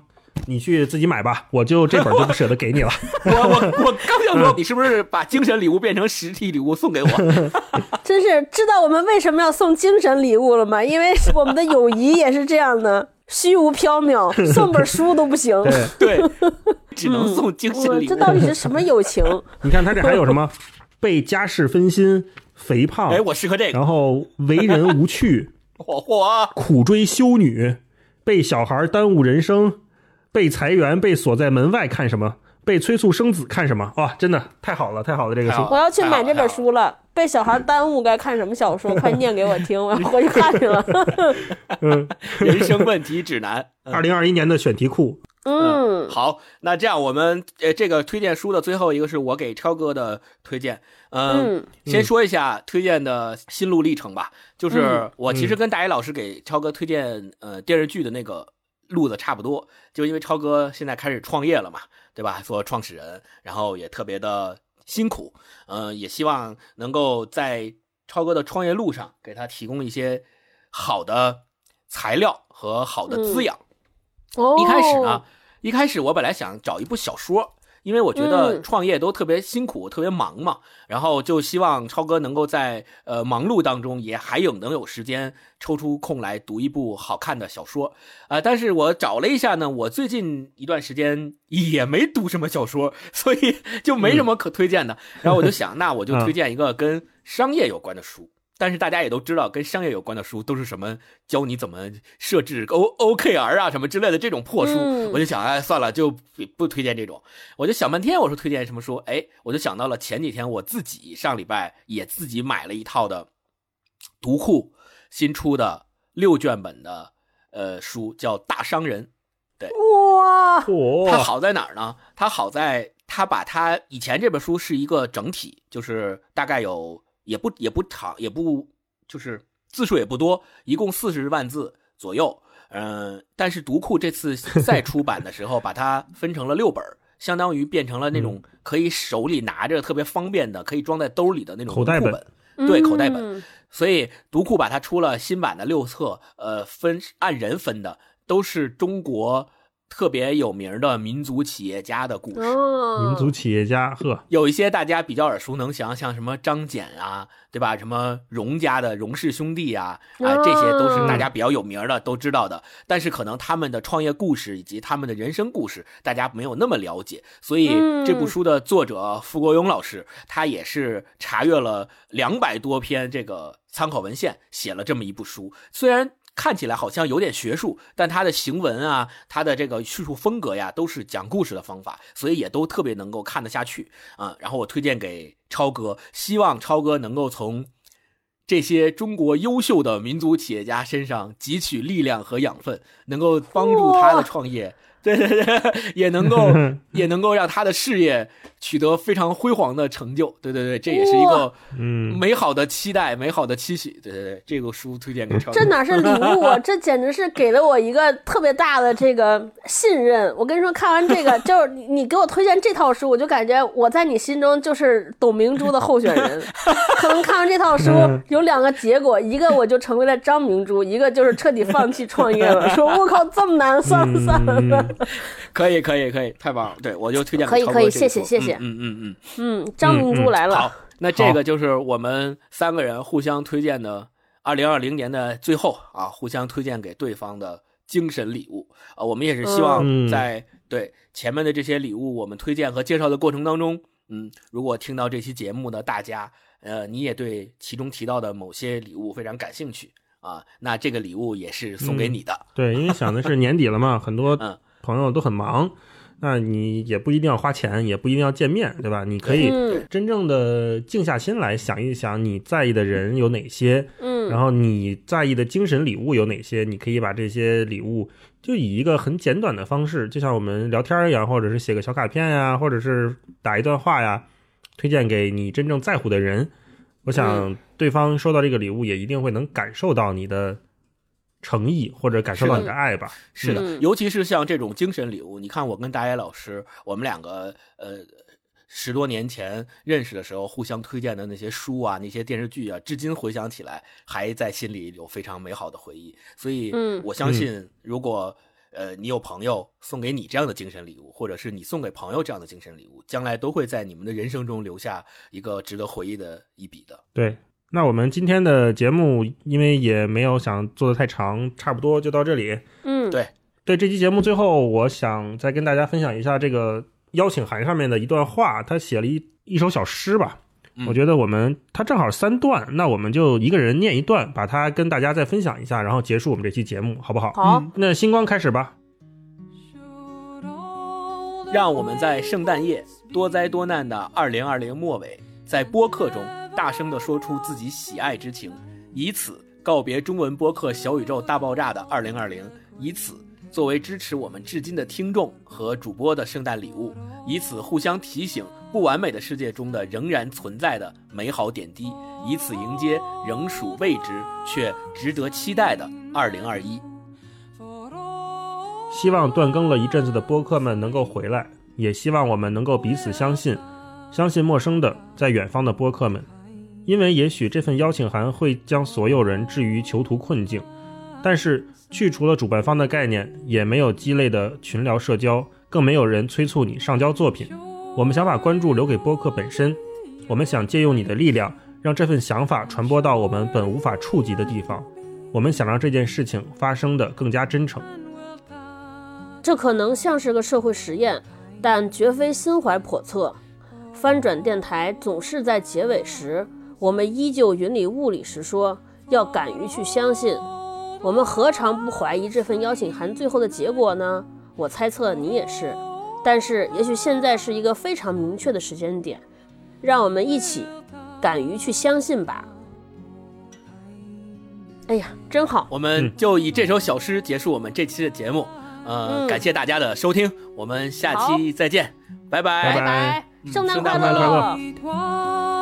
C: 你去自己买吧，我就这本就不舍得给你了。
B: 我我我刚想说，你是不是把精神礼物变成实体礼物送给我？
A: 真是知道我们为什么要送精神礼物了吗？因为我们的友谊也是这样的，虚无缥缈，送本书都不行。
C: 对，
B: 对，只能送精神礼物。
A: 这到底是什么友情？
C: 你看他这还有什么被家事分心、肥胖
B: 哎，，我适合这个，
C: 然后为人无趣、
B: 嚯嚯，
C: 苦追修女、被小孩耽误人生、被裁员、被锁在门外看什么、被催促生子看什么？哇，真的太好了，太好了，这个书。
A: 我要去买这本书了。被小孩耽误该看什么小说？快念给我听，我要回去看去了。
C: 嗯，
B: 人生问题指南。嗯
C: 二零二一年的选题库，
A: 嗯，
B: 好，那这样我们呃这个推荐书的最后一个是我给超哥的推荐，嗯，
A: 嗯
B: 先说一下推荐的心路历程吧，就是
A: 嗯
B: 我其实跟大一老师给超哥推荐呃电视剧的那个路子差不多，就因为超哥现在开始创业了嘛，对吧？做创始人，然后也特别的辛苦，呃，也希望能够在超哥的创业路上给他提供一些好的材料和好的滋养。
A: 哦，
B: 一开始呢，一开始我本来想找一部小说，因为我觉得
A: 嗯
B: 创业都特别辛苦、特别忙嘛，然后就希望超哥能够在呃忙碌当中也还有能有时间抽出空来读一部好看的小说，啊、但是我找了一下呢，我最近一段时间也没读什么小说，所以就没什么可推荐的。然后我就想，那我就推荐一个跟商业有关的书。但是大家也都知道，跟商业有关的书都是什么教你怎么设置 O OKR 啊什么之类的这种破书，
A: 嗯
B: 我就想，哎，算了，就不不推荐这种。我就想半天，我说推荐什么书？哎，我就想到了前几天我自己上礼拜也自己买了一套的读库新出的六卷本的呃书，叫《大商人》。
A: 对哇，
C: 嚯、
B: 它好在哪儿呢？它好在它把它以前这本书是一个整体，就是大概有也不也不长，也不就是字数也不多，一共四十万字左右。嗯、但是读库这次再 出版的时候，把它分成了六本，相当于变成了那种可以手里拿着特别方便的，可以装在兜里的那种
C: 口袋本。
B: 对口袋本
A: 嗯
B: 所以读库把它出了新版的六册，呃，分按人分的，都是中国特别有名的民族企业家的故事。
A: 哦，
C: 民族企业家，呵，
B: 有一些大家比较耳熟能详，像什么张謇啊，对吧？什么荣家的荣氏兄弟啊，啊、这些都是大家比较有名的，都知道的。但是可能他们的创业故事以及他们的人生故事，大家没有那么了解。所以
A: 嗯
B: 这部书的作者傅国勇老师，他也是查阅了两百多篇这个参考文献，写了这么一部书。虽然看起来好像有点学术，但他的行文啊，他的这个叙述风格呀，都是讲故事的方法，所以也都特别能够看得下去啊。然后我推荐给超哥，希望超哥能够从这些中国优秀的民族企业家身上汲取力量和养分，能够帮助他的创业。对对对，也能够 也能够让他的事业取得非常辉煌的成就。对对对，这也是一个
C: 嗯，
B: 美好的期待，美好的期许。对对对，这个书推荐给超哥。
A: 这哪是礼物啊？这简直是给了我一个特别大的这个信任。我跟你说，看完这个，就是你你给我推荐这套书，我就感觉我在你心中就是董明珠的候选人。可能看完这套书有两个结果，一个我就成为了张明珠，一个就是彻底放弃创业了，说我靠这么难，算了算了。
C: 嗯
B: 可以可以可以，太棒了！对我就推荐
A: 可以可以谢谢谢谢
B: 嗯嗯嗯嗯。
A: 嗯，张明珠来了。
B: 好，那这个就是我们三个人互相推荐的，二零二零年的最后啊，互相推荐给对方的精神礼物啊、我们也是希望
C: 嗯
B: 在、对前面的这些礼物我们推荐和介绍的过程当中，嗯，如果听到这期节目的大家，呃，你也对其中提到的某些礼物非常感兴趣啊，那这个礼物也是送给你的。
C: 对，因为想的是年底了嘛，很多
B: 嗯
C: 朋友都很忙，那你也不一定要花钱，也不一定要见面，对吧？你可以
A: 嗯
C: 真正的静下心来想一想，你在意的人有哪些，
A: 嗯，
C: 然后你在意的精神礼物有哪些？你可以把这些礼物就以一个很简短的方式，就像我们聊天一样，或者是写个小卡片呀，或者是打一段话呀，推荐给你真正在乎的人。我想对方收到这个礼物，也一定会能感受到你的诚意，或者感受到你的爱吧。
B: 是的，
A: 嗯
B: 尤其是像这种精神礼物，你看我跟大野老师，我们两个呃十多年前认识的时候，互相推荐的那些书啊、那些电视剧啊，至今回想起来，还在心里有非常美好的回忆。所以，
A: 嗯
B: 我相信，如果呃你有朋友送给你这样的精神礼物，或者是你送给朋友这样的精神礼物，将来都会在你们的人生中留下一个值得回忆的一笔的。
C: 对，那我们今天的节目，因为也没有想做的太长，差不多就到这里。
A: 嗯，
B: 对
C: 对这期节目最后，我想再跟大家分享一下这个邀请函上面的一段话，他写了一一首小诗吧。
B: 嗯
C: 我觉得我们他正好三段，那我们就一个人念一段，把它跟大家再分享一下，然后结束我们这期节目，好不好？
A: 好，
C: 那星光开始吧。
B: 让我们在圣诞夜多灾多难的二零二零末尾，在播客中大声地说出自己喜爱之情，以此告别中文播客小宇宙大爆炸的2020，以此作为支持我们至今的听众和主播的圣诞礼物，以此互相提醒不完美的世界中的仍然存在的美好点滴，以此迎接仍属未知却值得期待的2021。
C: 希望断更了一阵子的播客们能够回来，也希望我们能够彼此相信，相信陌生的在远方的播客们，因为也许这份邀请函会将所有人置于囚徒困境，但是去除了主办方的概念，也没有鸡肋的群聊社交，更没有人催促你上交作品。我们想把关注留给播客本身，我们想借用你的力量，让这份想法传播到我们本无法触及的地方。我们想让这件事情发生的更加真诚。
A: 这可能像是个社会实验，但绝非心怀叵测。翻转电台总是在结尾时，我们依旧云里雾里时说要敢于去相信。我们何尝不怀疑这份邀请函最后的结果呢？我猜测你也是。但是也许现在是一个非常明确的时间点，让我们一起敢于去相信吧。哎呀，真好！
B: 我们就以这首小诗结束我们这期的节目。呃，
A: 嗯
B: 感谢大家的收听，我们下期再见，拜拜
C: 拜
A: 拜拜，圣诞快
B: 诞快乐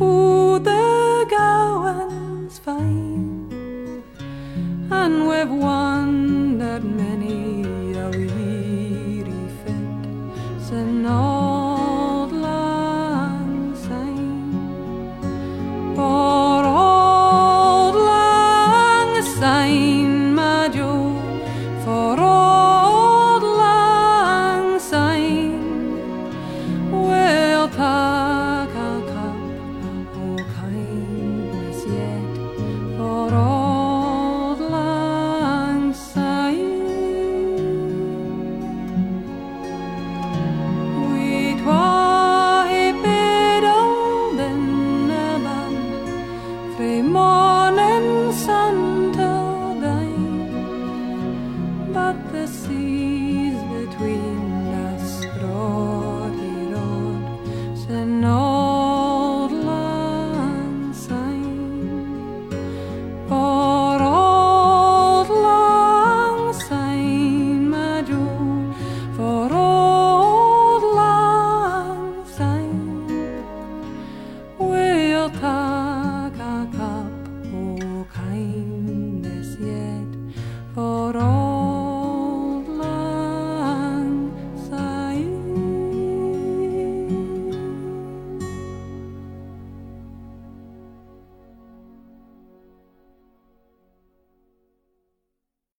A: 乐！